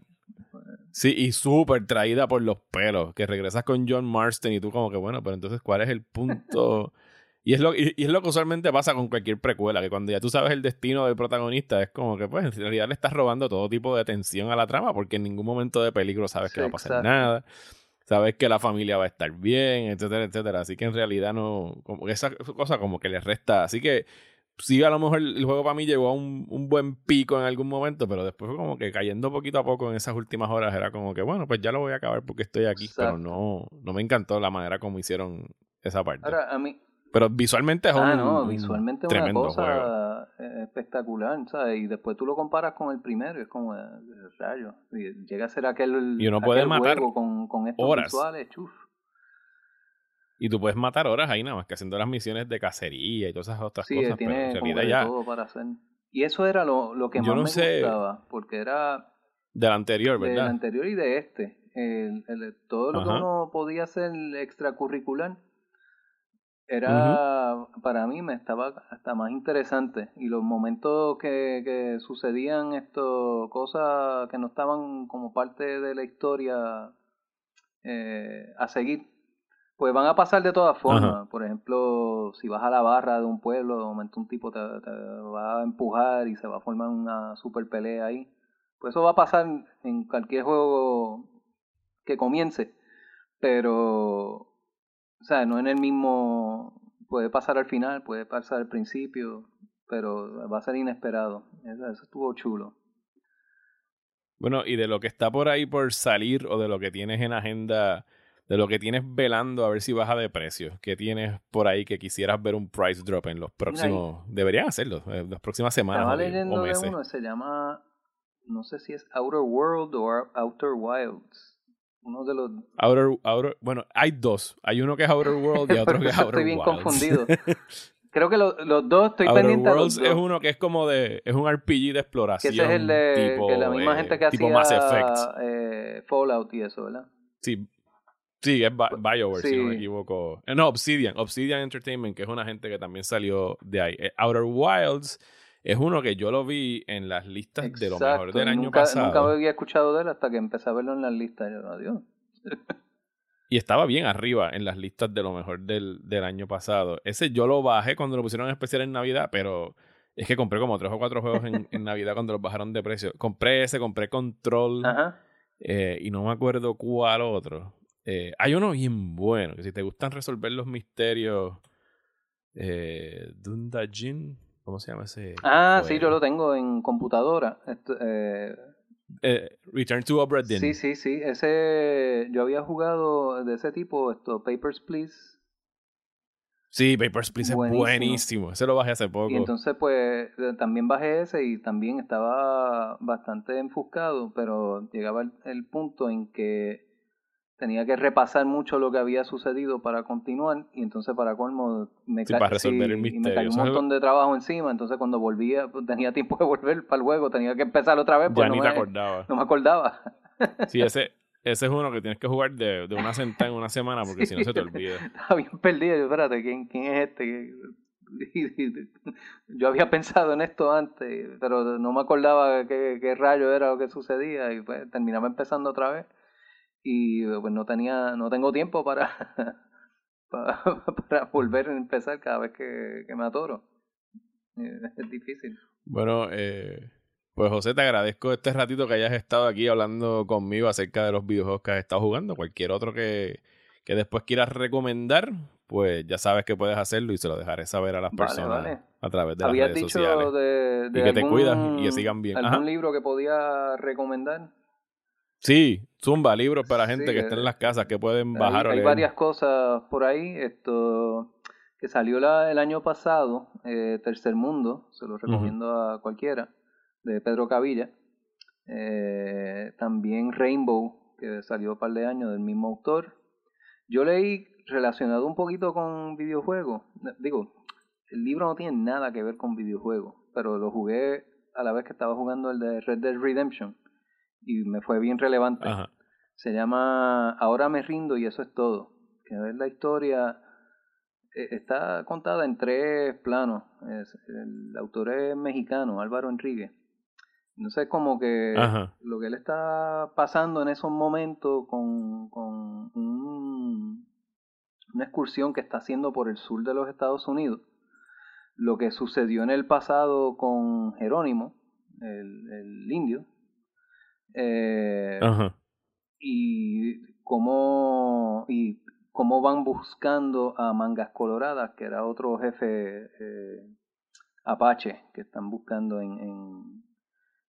Speaker 4: sí y súper traída por los pelos que regresas con John Marston y tú como que bueno pero entonces cuál es el punto y es lo y, y es lo que usualmente pasa con cualquier precuela que cuando ya tú sabes el destino del protagonista es como que pues en realidad le estás robando todo tipo de atención a la trama porque en ningún momento de peligro sabes que
Speaker 9: Sí,
Speaker 4: no va a pasar
Speaker 9: exacto.
Speaker 4: nada sabes que la familia va a estar bien etcétera etcétera así que en realidad no como que esa cosa como que le resta así que sí, a lo mejor el juego para mí llegó a un, un buen pico en algún momento, pero después fue como que cayendo poquito a poco en esas últimas horas era como que, bueno, pues ya lo voy a acabar porque estoy aquí, pero no, no me encantó la manera como hicieron esa parte.
Speaker 9: Ahora, a mí,
Speaker 4: pero visualmente es
Speaker 9: ah,
Speaker 4: un,
Speaker 9: no, visualmente es una
Speaker 4: tremendo juego.
Speaker 9: cosa eh, espectacular, ¿sabes? Y después tú lo comparas con el primero y es como, eh, rayo, y llega a ser aquel,
Speaker 4: Y uno puede matar
Speaker 9: juego con, con estos
Speaker 4: horas.
Speaker 9: visuales, chuf.
Speaker 4: Y tú puedes matar horas ahí nada más que haciendo las misiones de cacería y todas esas otras
Speaker 9: Sí,
Speaker 4: cosas, pero
Speaker 9: tiene
Speaker 4: en
Speaker 9: que de
Speaker 4: ya
Speaker 9: todo para hacer. Y eso era lo, lo que
Speaker 4: Yo
Speaker 9: más
Speaker 4: no
Speaker 9: me
Speaker 4: sé-
Speaker 9: gustaba, porque era
Speaker 4: del anterior,
Speaker 9: del
Speaker 4: ¿verdad?
Speaker 9: anterior y de este. El, el- todo lo que
Speaker 4: Ajá.
Speaker 9: uno podía hacer extracurricular era, para mí, me estaba hasta más interesante. Y los momentos que, que sucedían esto, cosas que no estaban como parte de la historia eh, a seguir, pues van a pasar de todas formas. Por ejemplo, si vas a la barra de un pueblo, de momento un tipo te, te va a empujar y se va a formar una super pelea ahí. Pues eso va a pasar en cualquier juego que comience. Pero, o sea, no en el mismo. Puede pasar al final, puede pasar al principio, pero va a ser inesperado. Eso, eso estuvo chulo.
Speaker 4: Bueno, y de lo que está por ahí por salir o de lo que tienes en agenda, de lo que tienes velando a ver si baja de precio, ¿qué tienes por ahí que quisieras ver un price drop en los próximos, deberían hacerlo, en las próximas semanas
Speaker 9: Estaba
Speaker 4: de-
Speaker 9: leyendo
Speaker 4: o
Speaker 9: de
Speaker 4: meses?
Speaker 9: uno, se llama, no sé si es Outer World o Outer Wilds. Uno de los...
Speaker 4: Outer, Outer- bueno, hay dos, hay uno que es Outer World y *laughs* otro que es Outer
Speaker 9: estoy bien
Speaker 4: Wilds.
Speaker 9: confundido. *laughs* Creo que lo- los dos, estoy
Speaker 4: Outer
Speaker 9: pendiente a los
Speaker 4: Worlds
Speaker 9: dos.
Speaker 4: es uno que es como de, es un RPG de
Speaker 9: Que
Speaker 4: exploración.
Speaker 9: ese es el de
Speaker 4: tipo,
Speaker 9: que la misma
Speaker 4: eh,
Speaker 9: gente que
Speaker 4: tipo
Speaker 9: hacía
Speaker 4: Mass Effect.
Speaker 9: eh, Fallout y eso, ¿verdad?
Speaker 4: Sí, sí, es Bi- BioWare, si no me equivoco. Eh, No, Obsidian. Obsidian Entertainment, que es una gente que también salió de ahí. Eh, Outer Wilds es uno que yo lo vi en las listas de lo mejor del año
Speaker 9: nunca,
Speaker 4: pasado.
Speaker 9: Nunca había escuchado de él hasta que empecé a verlo en las listas. Yo, adiós.
Speaker 4: Y estaba bien arriba en las listas de lo mejor del, del año pasado. Ese yo lo bajé cuando lo pusieron en especial en Navidad, pero es que compré como tres o cuatro juegos en, en Navidad cuando los bajaron de precio. Compré ese, compré Control
Speaker 9: Ajá.
Speaker 4: eh, y no me acuerdo cuál otro. Eh, hay uno bien bueno, que si te gustan resolver los misterios, eh, Dundajin, ¿cómo se llama ese?
Speaker 9: Ah, sí, yo lo tengo en computadora. Esto, eh,
Speaker 4: Eh, Return to Obra Dinn.
Speaker 9: sí, sí, sí. Ese, yo había jugado de ese tipo, esto, Papers, Please.
Speaker 4: Sí, Papers, Please
Speaker 9: Buenísimo.
Speaker 4: es buenísimo. Ese lo bajé hace poco.
Speaker 9: Y entonces, pues, eh, también bajé ese y también estaba bastante enfuscado, pero llegaba el, el punto en que tenía que repasar mucho lo que había sucedido para continuar y entonces para colmo me,
Speaker 4: Sí,
Speaker 9: ca-
Speaker 4: para resolver
Speaker 9: sí,
Speaker 4: el
Speaker 9: y me cayó un montón de trabajo encima, entonces cuando volvía pues, tenía tiempo de volver para el juego, tenía que empezar otra vez, pues
Speaker 4: ya
Speaker 9: no
Speaker 4: ni
Speaker 9: me,
Speaker 4: te acordaba.
Speaker 9: no me acordaba.
Speaker 4: Sí, ese, ese es uno que tienes que jugar de, de una sentada en una semana porque si no se te olvida. *laughs*
Speaker 9: Estaba bien perdido. Yo, espérate, ¿quién, quién es este? *laughs* Yo había pensado en esto antes, pero no me acordaba qué, qué rayo era lo que sucedía y pues terminaba empezando otra vez y pues no tenía, no tengo tiempo para, *laughs* para, *laughs* para volver a empezar cada vez que, que me atoro. es difícil.
Speaker 4: Bueno, eh, pues José, te agradezco este ratito que hayas estado aquí hablando conmigo acerca de los videojuegos que has estado jugando. Cualquier otro que, que después quieras recomendar, pues ya sabes que puedes hacerlo y se lo dejaré saber a las personas a través de las redes
Speaker 9: dicho
Speaker 4: sociales.
Speaker 9: De, de
Speaker 4: y que te cuidas y que sigan bien.
Speaker 9: ¿Algún
Speaker 4: Ajá.
Speaker 9: libro que podía recomendar?
Speaker 4: Sí, zumba, libros para gente
Speaker 9: Sí,
Speaker 4: que está en
Speaker 9: eh,
Speaker 4: las casas que pueden
Speaker 9: Hay,
Speaker 4: bajar o
Speaker 9: hay varias cosas por ahí. Esto que salió la- el año pasado, eh, Tercer Mundo, se lo recomiendo a cualquiera, de Pedro Cavilla. Eh, también Rainbow, que salió un par de años del mismo autor. Yo leí relacionado un poquito con videojuegos. Digo, el libro no tiene nada que ver con videojuegos, pero lo jugué a la vez que estaba jugando el de Red Dead Redemption y me fue bien relevante.
Speaker 4: Ajá.
Speaker 9: Se llama Ahora me rindo y eso es todo. Que es la historia. eh, Está contada en tres planos. Es- el autor es mexicano, Álvaro Enrique. Entonces, como que
Speaker 4: Ajá.
Speaker 9: lo que él está pasando en esos momentos con, con un- una excursión que está haciendo por el sur de los Estados Unidos, lo que sucedió en el pasado con Jerónimo, el, el indio, eh,
Speaker 4: Ajá.
Speaker 9: y cómo y cómo van buscando a Mangas Coloradas, que era otro jefe eh, apache que están buscando en, en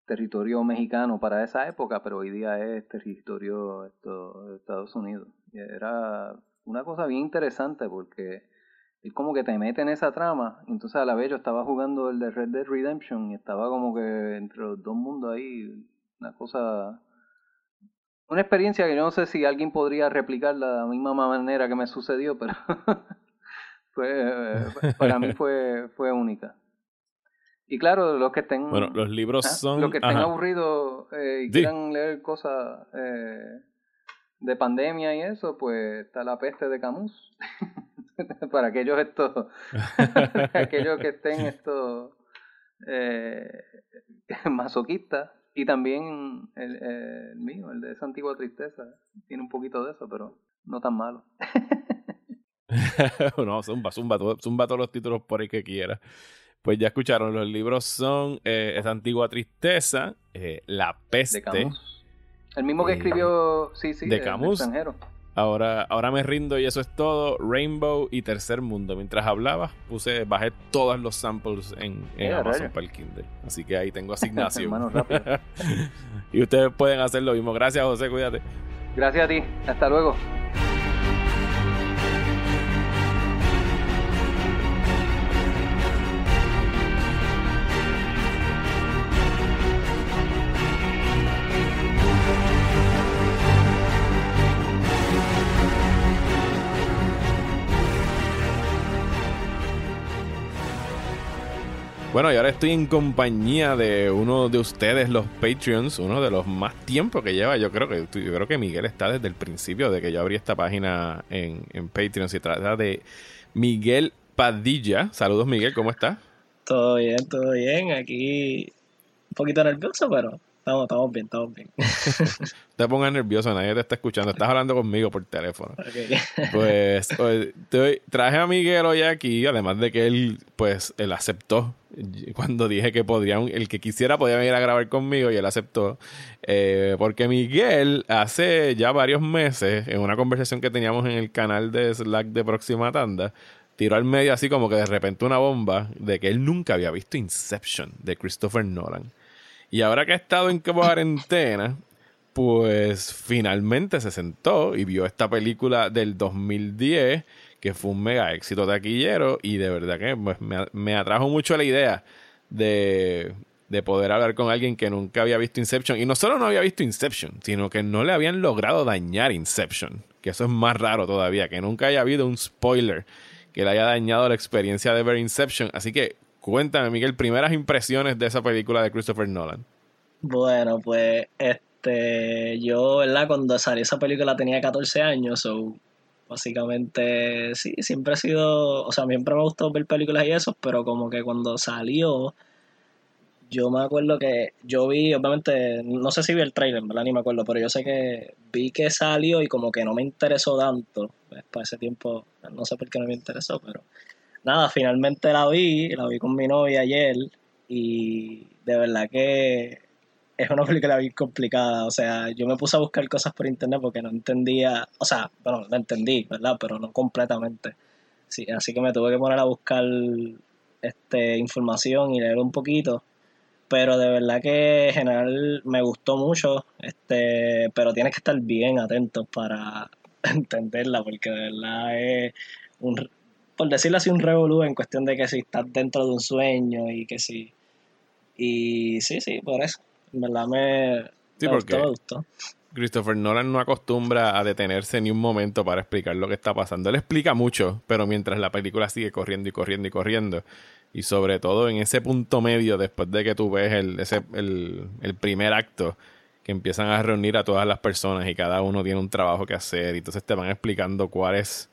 Speaker 9: territorio mexicano para esa época, pero hoy día es territorio de Estados Unidos. Y Era una cosa bien interesante porque es como que te mete en esa trama. Entonces a la vez yo estaba jugando el de Red Dead Redemption y estaba como que entre los dos mundos ahí, una cosa una experiencia que yo no sé si alguien podría replicarla de la misma manera que me sucedió, pero *laughs* fue, para mí fue, fue única. Y claro, los que estén,
Speaker 4: Bueno, los libros
Speaker 9: ah,
Speaker 4: son.
Speaker 9: los que estén
Speaker 4: ajá.
Speaker 9: aburridos eh, y
Speaker 4: Sí.
Speaker 9: quieran leer cosas eh, de pandemia y eso, pues está la peste de Camus. *laughs* para aquellos estos, *laughs* aquellos que estén estos eh, masoquistas. Y también el, el mío, el de esa antigua tristeza, tiene un poquito de eso, pero no tan malo. *laughs*
Speaker 4: no, zumba, zumba, zumba todos los títulos por ahí que quiera. Pues ya escucharon, los libros son eh, Esa antigua tristeza, eh, La
Speaker 9: De
Speaker 4: peste.
Speaker 9: Camus. El mismo que
Speaker 4: Eh,
Speaker 9: escribió, sí, sí,
Speaker 4: de
Speaker 9: el
Speaker 4: Camus.
Speaker 9: extranjero.
Speaker 4: Ahora, ahora me rindo y eso es todo. Rainbow y Tercer Mundo. Mientras hablabas, puse, bajé todos los samples en, en
Speaker 9: Eh,
Speaker 4: Amazon para el Kindle. Así que ahí tengo asignación. *laughs* *laughs* Y ustedes pueden hacer lo mismo. Gracias, José, cuídate.
Speaker 9: Gracias a ti. Hasta luego.
Speaker 4: Bueno, y ahora estoy en compañía de uno de ustedes, los Patreons, uno de los más tiempo que lleva. Yo creo que yo creo que Miguel está desde el principio de que yo abrí esta página en, en Patreon. Se trata de Miguel Padilla. Saludos, Miguel, ¿cómo estás?
Speaker 10: Todo bien, todo bien. Aquí un poquito nervioso, pero estamos, estamos bien, estamos bien. *laughs*
Speaker 4: te pongas nervioso, nadie te está escuchando. Estás hablando conmigo por teléfono. *laughs* Pues traje a Miguel hoy aquí, además de que él, pues, él aceptó cuando dije que podrían, el que quisiera podía venir a grabar conmigo y él aceptó. Eh, porque Miguel hace ya varios meses, en una conversación que teníamos en el canal de Slack de Próxima Tanda, tiró al medio así como que de repente una bomba de que él nunca había visto Inception de Christopher Nolan. Y ahora que ha estado en cuarentena, pues finalmente se sentó y vio esta película del 2010 que fue un mega éxito taquillero y de verdad que pues, me, atrajo mucho la idea de, de poder hablar con alguien que nunca había visto Inception y no solo no había visto Inception, sino que no le habían logrado dañar Inception, que eso es más raro todavía, que nunca haya habido un spoiler que le haya dañado la experiencia de ver Inception, así que cuéntame Miguel, primeras impresiones de esa película de Christopher Nolan.
Speaker 10: Bueno, pues yo, ¿verdad? Cuando salió esa película tenía 14 años, so básicamente sí, siempre he sido, o sea, siempre me gustó ver películas y eso, pero como que cuando salió, yo me acuerdo que yo vi, obviamente, no sé si vi el trailer, ¿verdad? Ni me acuerdo, pero yo sé que vi que salió y como que no me interesó tanto, pues, para ese tiempo, no sé por qué no me interesó, pero nada, finalmente la vi, la vi con mi novia ayer y de verdad que es una película bien complicada. O sea, yo me puse a buscar cosas por internet porque no entendía, o sea, bueno, lo entendí, ¿verdad? Pero no completamente. Sí, así que me tuve que poner a buscar este, información y leer un poquito. Pero de verdad que en general me gustó mucho, este, pero tienes que estar bien atento para *laughs* entenderla, porque de verdad es un, por decirlo así, un revolú en cuestión de que si estás dentro de un sueño y que si... Y sí, sí, por eso. En verdad me,
Speaker 4: Sí,
Speaker 10: me
Speaker 4: porque
Speaker 10: gustó, me gustó.
Speaker 4: Christopher Nolan no acostumbra a detenerse ni un momento para explicar lo que está pasando. Él explica mucho, pero mientras la película sigue corriendo y corriendo y corriendo, y sobre todo en ese punto medio, después de que tú ves el, ese, el, el primer acto, que empiezan a reunir a todas las personas y cada uno tiene un trabajo que hacer, y entonces te van explicando cuál es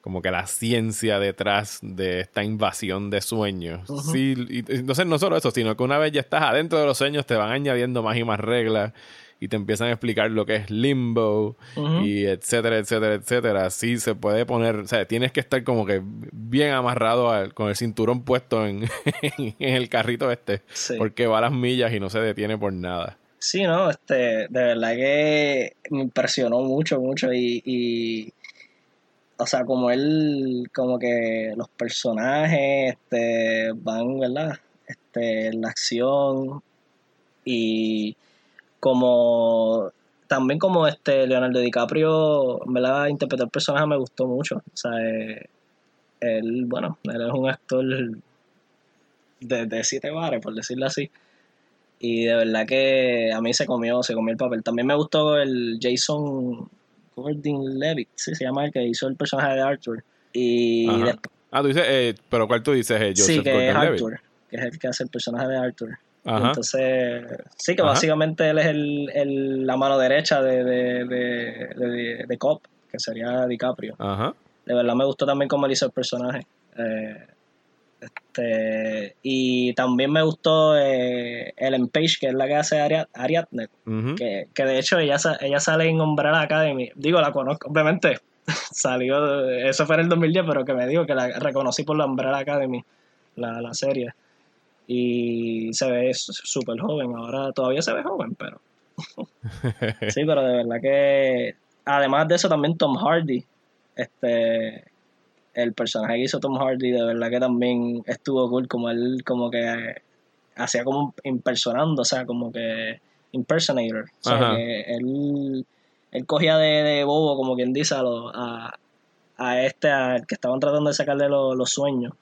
Speaker 4: como que la ciencia detrás de esta invasión de sueños. Sí, y entonces no solo eso, sino que una vez ya estás adentro de los sueños, te van añadiendo más y más reglas y te empiezan a explicar lo que es limbo y etcétera, etcétera, etcétera. Sí se puede poner, o sea, tienes que estar como que bien amarrado con el cinturón puesto en, *laughs* en el carrito este,
Speaker 10: Sí.
Speaker 4: porque va a las millas y no se detiene por nada.
Speaker 10: Sí, no, este, de verdad que me impresionó mucho, mucho y, y o sea, como él, como que los personajes, este, van, ¿verdad? Este, la acción y como también como este Leonardo DiCaprio, verdad, interpretó el personaje me gustó mucho, o sea, eh, él, bueno, él es un actor de, de siete bares, por decirlo así. Y de verdad que a mí se comió, se comió el papel. También me gustó el Jason Gordon Levitt, sí, se llama el que hizo el personaje de Arthur. Y después,
Speaker 4: Ah, tú dices, eh, pero ¿cuál tú dices? Eh,
Speaker 10: sí, que es. Arthur, que es el que hace el personaje de Arthur.
Speaker 4: Ajá.
Speaker 10: entonces, sí, que
Speaker 4: Ajá.
Speaker 10: básicamente él es el, el- la mano derecha de, de, de, de, de Cobb, que sería DiCaprio.
Speaker 4: Ajá.
Speaker 10: De verdad me gustó también cómo él hizo el personaje. Eh, este, y también me gustó eh, Ellen Page, que es la que hace Ariad- Ariadne, que, que de hecho ella, ella sale en Umbrella Academy. Digo, la conozco, obviamente *laughs* salió, eso fue en el 2010, pero que me digo que la reconocí por la Umbrella Academy, la, la serie. Y se ve súper joven, ahora todavía se ve joven, pero *laughs* sí, pero de verdad que además de eso también Tom Hardy, este el personaje que hizo Tom Hardy de verdad que también estuvo cool como él como que hacía como impersonando, o sea, como que impersonator, o sea,
Speaker 4: Ajá.
Speaker 10: que él él cogía de, de bobo como quien dice a a, a este al que estaban tratando de sacarle los, los sueños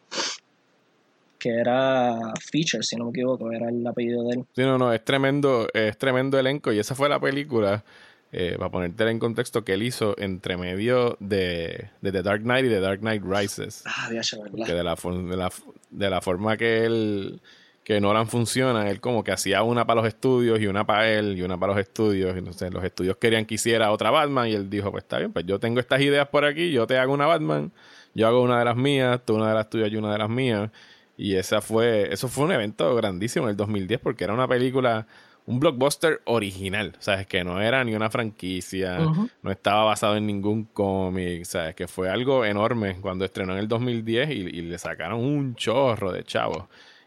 Speaker 10: que era Feature, si no me equivoco, era el apellido de él.
Speaker 4: Sí, no, no, es tremendo, es tremendo elenco y esa fue la película, eh, para ponerte en contexto, que él hizo entre medio de, de The Dark Knight y The Dark Knight Rises.
Speaker 10: Ah,
Speaker 4: de la, de, la, de la forma que él, que Nolan funciona, él como que hacía una para los estudios y una para él y una para los estudios. Entonces los estudios querían que hiciera otra Batman y él dijo, pues está bien, pues yo tengo estas ideas por aquí, yo te hago una Batman, yo hago una de las mías, tú una de las tuyas y una de las mías. Y esa fue, eso fue un evento grandísimo en el 2010 porque era una película, un blockbuster original, ¿sabes? Que no era ni una franquicia, no estaba basado en ningún cómic, ¿sabes? Que fue algo enorme cuando estrenó en el 2010 y, y le sacaron un chorro de chavos.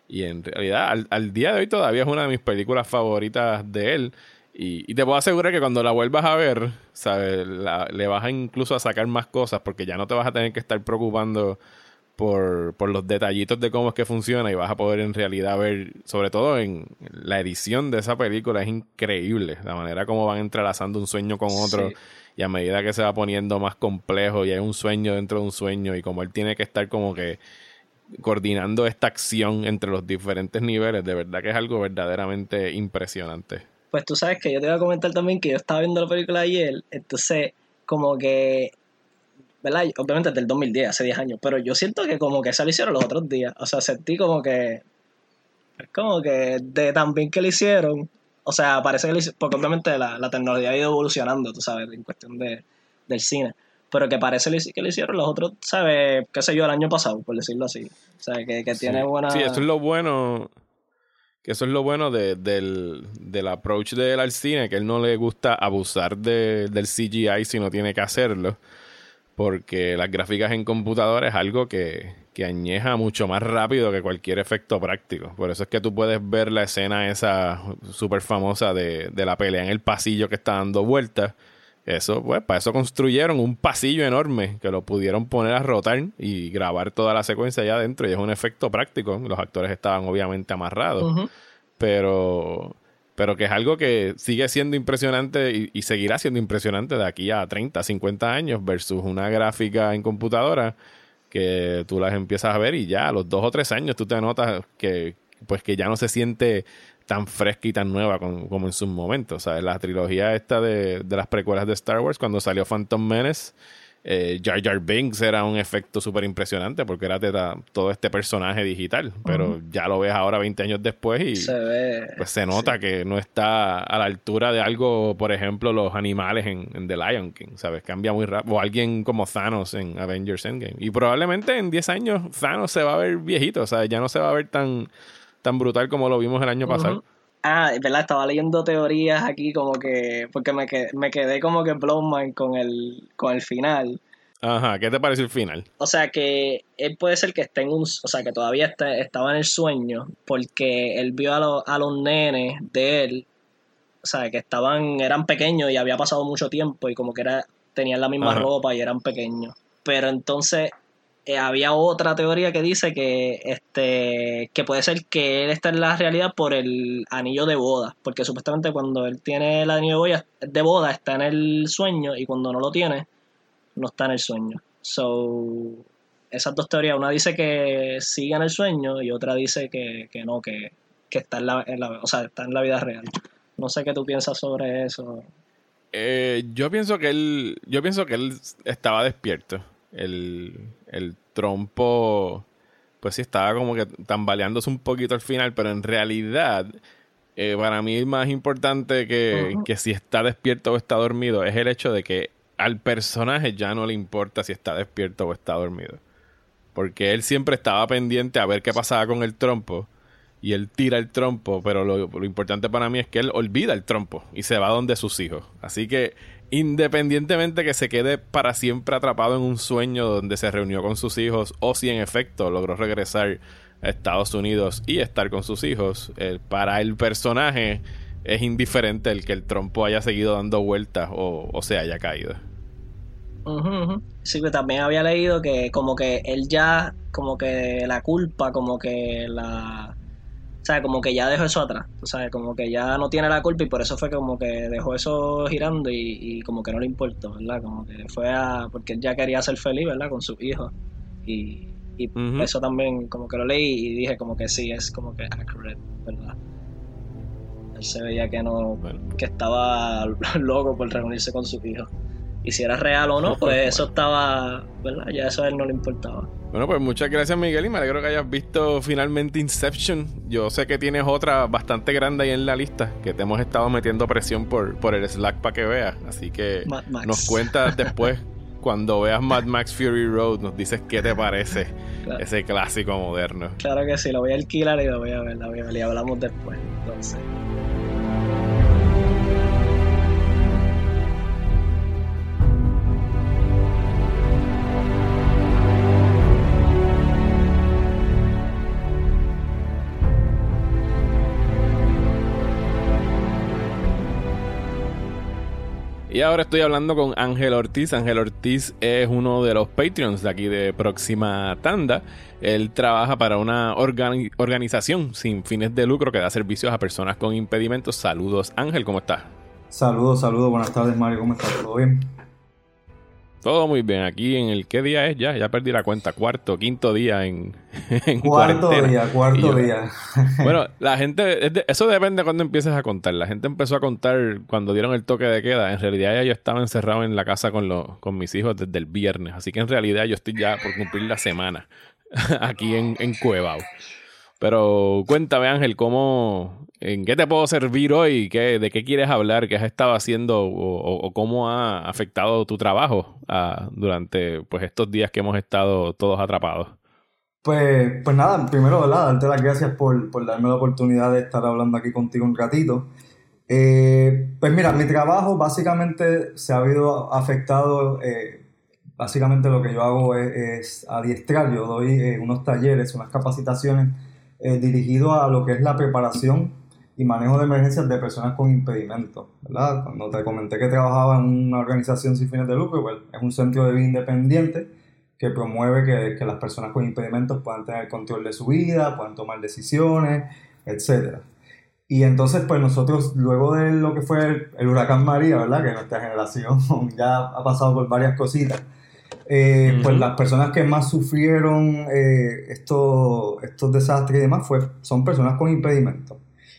Speaker 4: Y en realidad, al, al día de hoy todavía es una de mis películas favoritas de él. Y, y te puedo asegurar que cuando la vuelvas a ver, ¿sabes? La- le vas a incluso a sacar más cosas porque ya no te vas a tener que estar preocupando por, por los detallitos de cómo es que funciona y vas a poder en realidad ver, sobre todo en la edición de esa película, es increíble la manera como van entrelazando un sueño con otro
Speaker 10: Sí.
Speaker 4: y a medida que se va poniendo más complejo y hay un sueño dentro de un sueño y como él tiene que estar como que coordinando esta acción entre los diferentes niveles, de verdad que es algo verdaderamente impresionante.
Speaker 10: Pues tú sabes que yo te iba a comentar también que yo estaba viendo la película ayer, entonces como que, ¿verdad? Obviamente es del 2010, hace 10 años, pero yo siento que como que eso lo hicieron los otros días, o sea, sentí como que, es como que de tan bien que lo hicieron, o sea, parece que lo hicieron, porque obviamente la, la tecnología ha ido evolucionando, tú sabes, en cuestión de, del cine, pero que parece que lo hicieron los otros, ¿sabes? qué sé yo, el año pasado, por decirlo así, o sea, que, que tiene buena...
Speaker 4: Sí, eso es lo bueno. Que eso es lo bueno de- del, del approach de él al cine, que él no le gusta abusar de- del CGI si no tiene que hacerlo. Porque las gráficas en computadora es algo que, que añeja mucho más rápido que cualquier efecto práctico. Por eso es que tú puedes ver la escena esa súper famosa de, de, la pelea en el pasillo que está dando vueltas. Eso, pues, para eso construyeron un pasillo enorme que lo pudieron poner a rotar y grabar toda la secuencia allá adentro. Y es un efecto práctico. Los actores estaban obviamente amarrados. Pero pero que es algo que sigue siendo impresionante y, seguirá siendo impresionante de aquí a 30, 50 años versus una gráfica en computadora que tú las empiezas a ver y ya a los dos o tres años tú te notas que pues que ya no se siente tan fresca y tan nueva como, en sus momentos. O sea, la trilogía esta de, de las precuelas de Star Wars, cuando salió Phantom Menace, eh, Jar Jar Binks era un efecto súper impresionante porque era todo este personaje digital, pero ya lo ves ahora 20 años después y
Speaker 10: se, ve,
Speaker 4: pues se nota que no está a la altura de algo, por ejemplo, los animales en, The Lion King, ¿sabes? Cambia muy rápido. O alguien como Thanos en Avengers Endgame. Y probablemente en 10 años Thanos se va a ver viejito, o sea, ya no se va a ver tan, tan brutal como lo vimos el año pasado.
Speaker 10: Ah, verdad, estaba leyendo teorías aquí como que, porque me quedé, me quedé como que blown mind con el, con el final.
Speaker 4: Ajá, ¿qué te parece el final?
Speaker 10: O sea que él puede ser que esté en un, o sea que todavía estaba en el sueño, porque él vio a, a los nenes de él, o sea que estaban, eran pequeños y había pasado mucho tiempo y como que era, tenían la misma ropa y eran pequeños. Pero entonces eh, había otra teoría que dice que este que puede ser que él está en la realidad por el anillo de boda, porque supuestamente cuando él tiene el anillo de boda, de boda está en el sueño y cuando no lo tiene no está en el sueño. So esas dos teorías, una dice que sigue en el sueño y otra dice que, no, que, está en la, o sea, está en la vida real. No sé qué tú piensas sobre eso.
Speaker 4: Eh, yo pienso que él, yo pienso que él estaba despierto el, el trompo, pues sí, estaba como que tambaleándose un poquito al final, pero en realidad, eh, para mí es más importante que, que si está despierto o está dormido es el hecho de que al personaje ya no le importa si está despierto o está dormido. Porque él siempre estaba pendiente a ver qué pasaba con el trompo. Y él tira el trompo, pero lo, lo, importante para mí es que él olvida el trompo y se va donde sus hijos. Así que independientemente que se quede para siempre atrapado en un sueño donde se reunió con sus hijos o si en efecto logró regresar a Estados Unidos y estar con sus hijos, eh, para el personaje es indiferente el que el trompo haya seguido dando vueltas o, o se haya caído.
Speaker 10: Sí, que también había leído que como que él ya, como que la culpa, como que la o sea, como que ya dejó eso atrás, o sea, como que ya no tiene la culpa y por eso fue como que dejó eso girando y, como que no le importó, ¿verdad? Como que fue a, porque él ya quería ser feliz, ¿verdad? Con sus hijos y, eso también como que lo leí y dije como que sí, es como que accurate, ¿verdad? Él se veía que no, que estaba *laughs* loco por reunirse con sus hijos. Y si era real o no, pues eso estaba, ¿verdad? Ya eso a él no le importaba.
Speaker 4: Bueno, pues muchas gracias Miguel y me alegro que hayas visto finalmente Inception. Yo sé que tienes otra bastante grande ahí en la lista, que te hemos estado metiendo presión por, por el Slack para que veas. Así que nos cuentas *laughs* después, cuando veas Mad Max Fury Road, nos dices qué te parece ese clásico moderno.
Speaker 10: Claro que sí, lo voy a alquilar y lo voy a ver, lo voy a ver y hablamos después. Entonces.
Speaker 4: Y ahora estoy hablando con Ángel Ortiz. Ángel Ortiz es uno de los Patreons de aquí de Próxima Tanda. Él trabaja para una organización sin fines de lucro que da servicios a personas con impedimentos. Saludos, Ángel, ¿cómo estás?
Speaker 11: Saludos, saludos, buenas tardes, Mario, ¿cómo estás? ¿Todo bien?
Speaker 4: Todo muy bien. Aquí en el qué día es ya, ya perdí la cuenta, cuarto, quinto día en, *laughs*
Speaker 11: cuarto día, cuarto día. *laughs*
Speaker 4: bueno, la gente, eso depende de cuando empieces a contar. La gente empezó a contar cuando dieron el toque de queda. En realidad ya yo estaba encerrado en la casa con los, con mis hijos desde el viernes, así que en realidad yo estoy ya por cumplir la semana *laughs* aquí en, en Cuevao. Pero cuéntame, Ángel, ¿cómo, ¿en qué te puedo servir hoy? ¿Qué, ¿De qué quieres hablar? ¿Qué has estado haciendo o, cómo ha afectado tu trabajo ah, durante pues, estos días que hemos estado todos atrapados?
Speaker 11: Pues, pues nada, primero, ¿verdad? Darte las gracias por, darme la oportunidad de estar hablando aquí contigo un ratito. Eh, pues mira, mi trabajo básicamente se ha habido afectado eh, básicamente lo que yo hago es, es adiestrar, yo doy eh, unos talleres, unas capacitaciones eh, dirigidos a lo que es la preparación y manejo de emergencias de personas con impedimentos, ¿verdad? Cuando te comenté que trabajaba en una organización sin fines de lucro, pues es un centro de vida independiente que promueve que, que las personas con impedimentos puedan tener control de su vida, puedan tomar decisiones, etcétera. Y entonces, pues nosotros, luego de lo que fue el, el huracán María, ¿verdad? Que nuestra generación *laughs* ya ha pasado por varias cositas. Eh, Pues las personas que más sufrieron eh, estos, estos desastres y demás fue, son personas con impedimentos.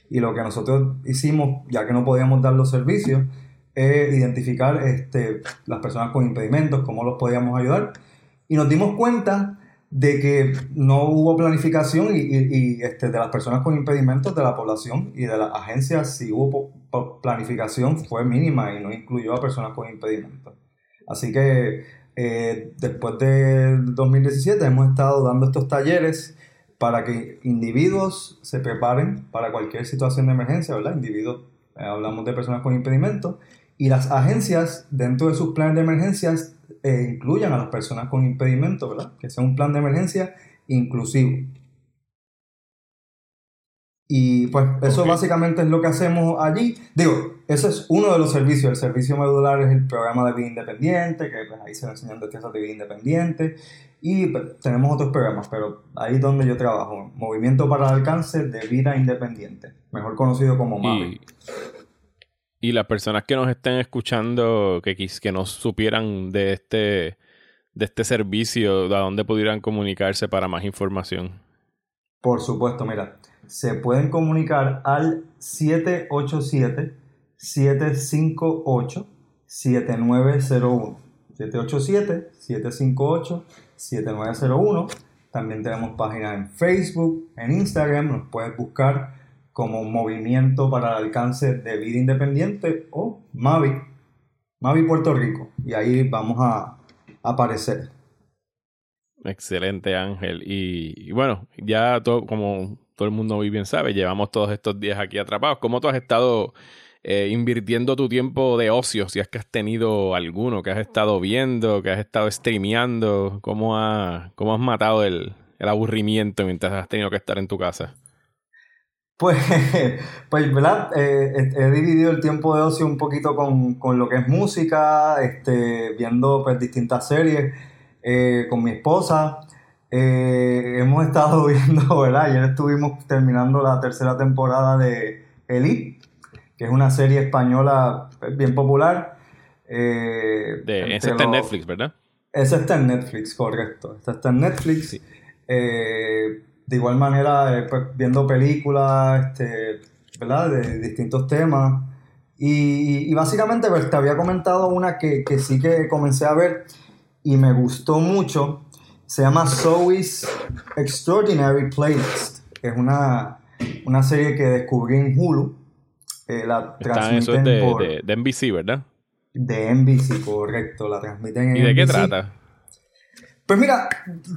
Speaker 11: Y lo que nosotros hicimos, ya que no podíamos dar los servicios, es identificar este, las personas con impedimentos, cómo los podíamos ayudar. Y nos dimos cuenta de que no hubo planificación y, y- y, este, de las personas con impedimentos de la población y de las agencias, si hubo planificación, fue mínima y no incluyó a personas con impedimentos. Así que eh, después de 2017 hemos estado dando estos talleres para que individuos se preparen para cualquier situación de emergencia, ¿verdad? Individuos, eh, hablamos de personas con impedimentos, y las agencias dentro de sus planes de emergencias eh, incluyan a las personas con impedimentos, ¿verdad? Que sea un plan de emergencia inclusivo. Y pues eso básicamente es lo que hacemos allí. Digo, ese es uno de los servicios. El servicio medular es el programa de vida independiente, que pues, ahí se nos enseñan destrezas de vida independiente. Y pues, tenemos otros programas, pero ahí es donde yo trabajo. Movimiento para el alcance de vida independiente, mejor conocido como MAVI.
Speaker 4: Y, y las personas que nos estén escuchando, que, que no supieran de este, de este servicio, ¿a dónde pudieran comunicarse para más información?
Speaker 11: Por supuesto, mira, se pueden comunicar al 787-758-7901. 787-758-7901. También tenemos páginas en Facebook, en Instagram, nos puedes buscar como Movimiento para el Alcance de Vida Independiente o Mavi, Mavi Puerto Rico. Y ahí vamos a aparecer.
Speaker 4: Excelente, Ángel. Y, y bueno, ya todo, como todo el mundo muy bien sabe, llevamos todos estos días aquí atrapados. ¿Cómo tú has estado eh, invirtiendo tu tiempo de ocio? Si es que has tenido alguno, que has estado viendo, que has estado streameando, ¿cómo, ha- cómo has matado el, el aburrimiento mientras has tenido que estar en tu casa?
Speaker 11: Pues, *laughs* pues ¿verdad? Eh, he, dividido el tiempo de ocio un poquito con, con lo que es música, este, viendo pues, distintas series eh, con mi esposa. Eh, hemos estado *laughs* viendo, ¿verdad? Ayer estuvimos terminando la tercera temporada de Elite, que es una serie española pues, bien popular. Eh,
Speaker 4: De, ese está en Netflix, ¿verdad?
Speaker 11: esa está en Netflix, correcto. Esta está en Netflix. Eh, de igual manera, eh, pues, viendo películas, este, ¿verdad? De distintos temas. Y, y básicamente, pues, te había comentado una que, que sí que comencé a ver y me gustó mucho. Se llama Zoe's Extraordinary Playlist. Es una, una serie que descubrí en Hulu. Eh, la
Speaker 4: Está, eso es
Speaker 11: transmiten
Speaker 4: de,
Speaker 11: por-
Speaker 4: de, de NBC, ¿verdad?
Speaker 11: de NBC, correcto. La transmiten en
Speaker 4: ¿Y de qué trata?
Speaker 11: Pues mira,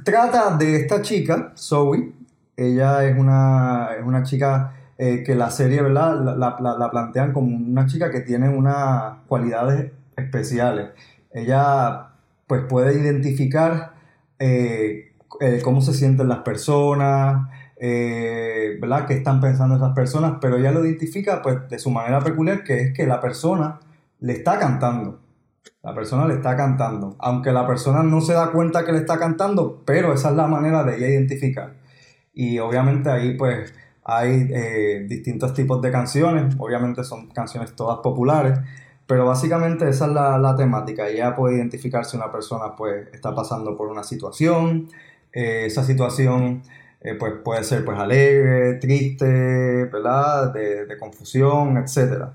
Speaker 11: trata de esta chica, Zoe. Ella es una, es una chica eh, que la serie, ¿verdad? La- la plantean como una chica que tiene unas cualidades especiales. Ella, pues, puede identificar eh, eh, cómo se sienten las personas, eh, ¿verdad? Qué están pensando esas personas, pero ella lo identifica, pues, de su manera peculiar, que es que la persona le está cantando. La persona le está cantando. Aunque la persona no se da cuenta que le está cantando, pero esa es la manera de ella identificar. Y obviamente ahí pues hay eh, distintos tipos de canciones. Obviamente son canciones todas populares. Pero básicamente esa es la, la temática. Ella puede identificar si una persona pues está pasando por una situación. Eh, esa situación eh, pues puede ser pues alegre, triste, ¿verdad? De, de confusión, etcétera.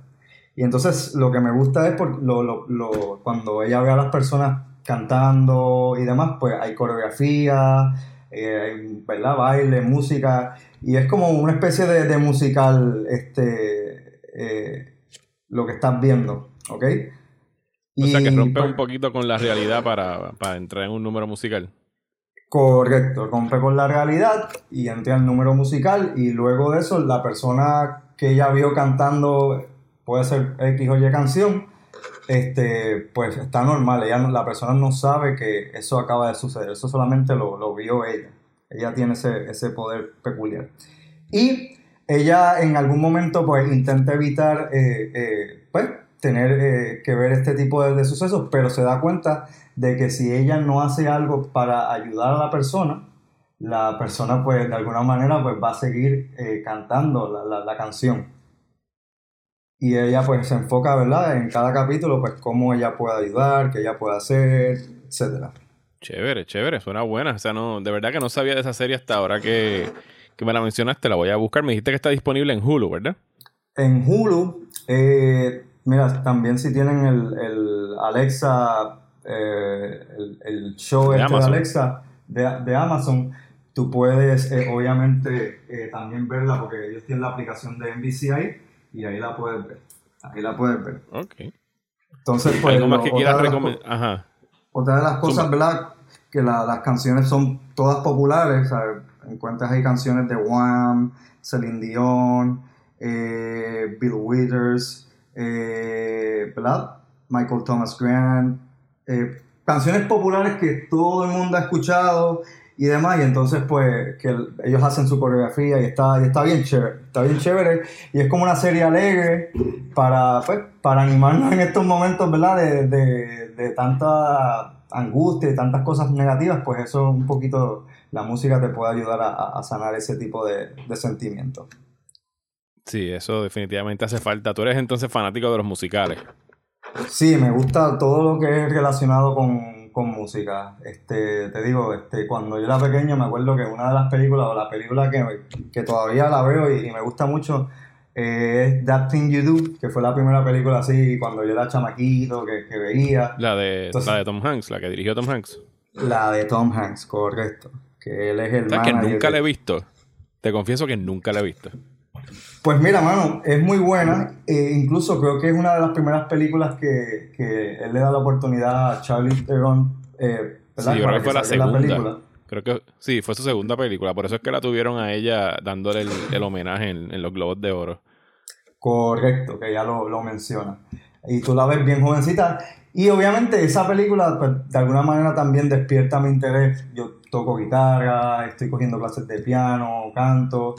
Speaker 11: Y entonces lo que me gusta es por lo, lo- cuando ella ve a las personas cantando y demás, pues hay coreografía, eh, ¿verdad? baile, música, y es como una especie de, de musical este, eh, lo que estás viendo, ¿ok?
Speaker 4: O sea, que rompe un poquito con la realidad para, para entrar en un número musical.
Speaker 11: Correcto, rompe con la realidad y entra el número musical y luego de eso la persona que ella vio cantando puede ser X o Y canción, este, pues está normal. Ella, la persona no sabe que eso acaba de suceder. Eso solamente lo, lo vio ella. Ella tiene ese, ese poder peculiar. Y ella en algún momento pues intenta evitar eh, eh, pues, tener eh, que ver este tipo de, de, sucesos, pero se da cuenta de que si ella no hace algo para ayudar a la persona, la persona pues de alguna manera pues va a seguir cantando la, la, la canción y ella pues se enfoca, ¿verdad? En cada capítulo, pues cómo ella puede ayudar, qué ella puede hacer, etcétera.
Speaker 4: Chévere, chévere, suena buena. O sea, no, de verdad que no sabía de esa serie hasta ahora que, que me la mencionaste, la voy a buscar. Me dijiste que está disponible en Hulu, ¿verdad?
Speaker 11: En Hulu, eh, mira, también si tienen el, el Alexa, eh, el, el, show de, este de Alexa de, de, Amazon, tú puedes eh, obviamente eh, también verla porque ellos tienen la aplicación de NBCI y ahí la puedes ver. Ahí la puedes ver.
Speaker 4: Ok.
Speaker 11: Entonces, pues.
Speaker 4: ¿Algo más que
Speaker 11: otra
Speaker 4: quieras
Speaker 11: de las
Speaker 4: recomendar? Ajá.
Speaker 11: Otra de las cosas, ¿verdad? Que la- las canciones son todas populares. ¿sabes? Encuentras ahí canciones de Wham, Celine Dion, Bill Withers, eh. Michael Thomas Grant. eh, canciones populares que todo el mundo ha escuchado y demás. Y entonces, pues, que el- ellos hacen su coreografía y está, y está bien chévere. Está bien chévere. Y es como una serie alegre para, pues, para animarnos en estos momentos, ¿verdad? De, de, tanta angustia y tantas cosas negativas, pues eso un poquito, la música te puede ayudar a, a sanar ese tipo de, de sentimientos.
Speaker 4: Sí, eso definitivamente hace falta. Tú eres entonces fanático de los musicales.
Speaker 11: Sí, me gusta todo lo que es relacionado con, con música. Este, te digo, este, cuando yo era pequeño me acuerdo que una de las películas, o la película que, que todavía la veo y, y me gusta mucho, eh, es That Thing You Do, que fue la primera película así cuando yo era chamaquito, que, que veía.
Speaker 4: La de,
Speaker 11: Entonces-
Speaker 4: la de Tom Hanks, la que dirigió Tom Hanks.
Speaker 11: La de Tom Hanks, correcto. Que él es el
Speaker 4: ¿Sabes que
Speaker 11: manager
Speaker 4: nunca la he visto? Te confieso que nunca la he visto.
Speaker 11: Pues mira, mano, es muy buena. e incluso creo que es una de las primeras películas que, que él le da la oportunidad a Charlie Theron. Eh,
Speaker 4: Sí, creo que fue la segunda.
Speaker 11: película.
Speaker 4: Creo que sí, fue su segunda película. Por eso es que la tuvieron a ella dándole el, el homenaje en, en los Globos de Oro.
Speaker 11: Correcto, que ya lo, lo menciona. Y tú la ves bien jovencita. Y obviamente esa película, pues, de alguna manera también despierta mi interés. Yo toco guitarra, estoy cogiendo clases de piano, canto.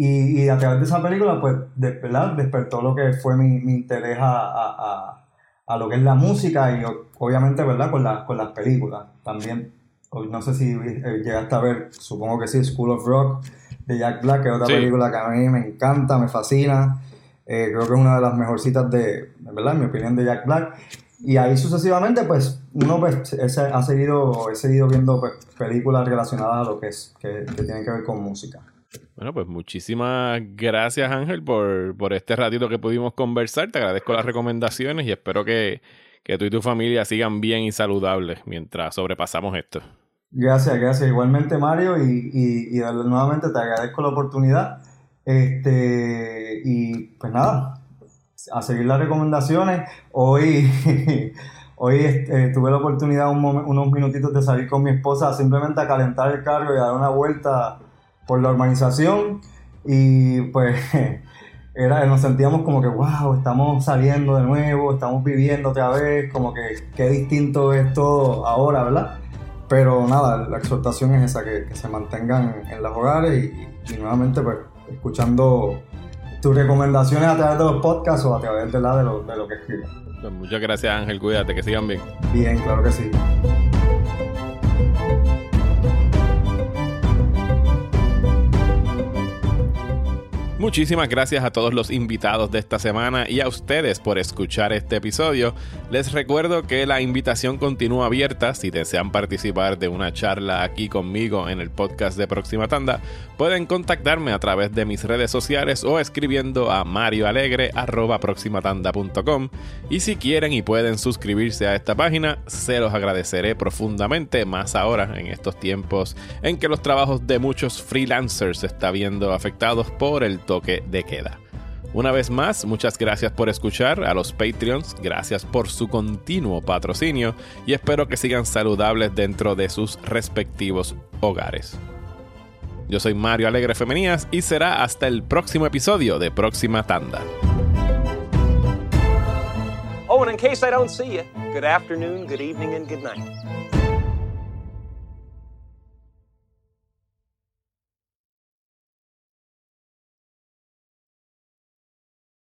Speaker 11: Y, y a través de esa película, pues, de- ¿verdad? despertó lo que fue mi, mi interés a, a- a- lo que es la música y obviamente, ¿verdad? Con, la- con las películas. También, no sé si eh, llegaste a ver, supongo que sí, School of Rock de Jack Black, que es otra
Speaker 4: Sí.
Speaker 11: película que a mí me encanta, me fascina. Eh, creo que es una de las mejorcitas de, ¿verdad? En mi opinión, de Jack Black. Y ahí sucesivamente, pues, uno pues, ese- ha seguido, he seguido viendo pues, películas relacionadas a lo que es, que, que tienen que ver con música.
Speaker 4: Bueno, pues muchísimas gracias Ángel por, por este ratito que pudimos conversar. Te agradezco las recomendaciones y espero que, que tú y tu familia sigan bien y saludables mientras sobrepasamos esto.
Speaker 11: Gracias, gracias. Igualmente, Mario, y, y, y nuevamente te agradezco la oportunidad. Este, y pues nada, a seguir las recomendaciones. Hoy, *laughs* hoy este, tuve la oportunidad unos minutitos de salir con mi esposa simplemente a calentar el carro y a dar una vuelta por la urbanización. Y pues *laughs* era, nos sentíamos como que, wow, estamos saliendo de nuevo, estamos viviendo otra vez, como que qué distinto es todo ahora, ¿verdad? Pero nada, la exhortación es esa, que, que se mantengan en los hogares y, y nuevamente pues escuchando tus recomendaciones a través de los podcasts o a través de, la, de, lo, de lo que escribes.
Speaker 4: Muchas gracias Ángel, cuídate, que sigan bien.
Speaker 11: Bien, claro que sí.
Speaker 4: Muchísimas gracias a todos los invitados de esta semana y a ustedes por escuchar este episodio. Les recuerdo que la invitación continúa abierta. Si desean participar de una charla aquí conmigo en el podcast de Próxima Tanda, pueden contactarme a través de mis redes sociales o escribiendo a marioalegre.proximatanda.com. Y si quieren y pueden suscribirse a esta página, se los agradeceré profundamente, más ahora en estos tiempos en que los trabajos de muchos freelancers se está viendo afectados por el toque de queda. Una vez más, muchas gracias por escuchar a los Patreons, gracias por su continuo patrocinio y espero que sigan saludables dentro de sus respectivos hogares. Yo soy Mario Alegre Femenías y será hasta el próximo episodio de Próxima Tanda.
Speaker 1: Oh, and
Speaker 12: in case I don't see you, good afternoon, good evening, and good night.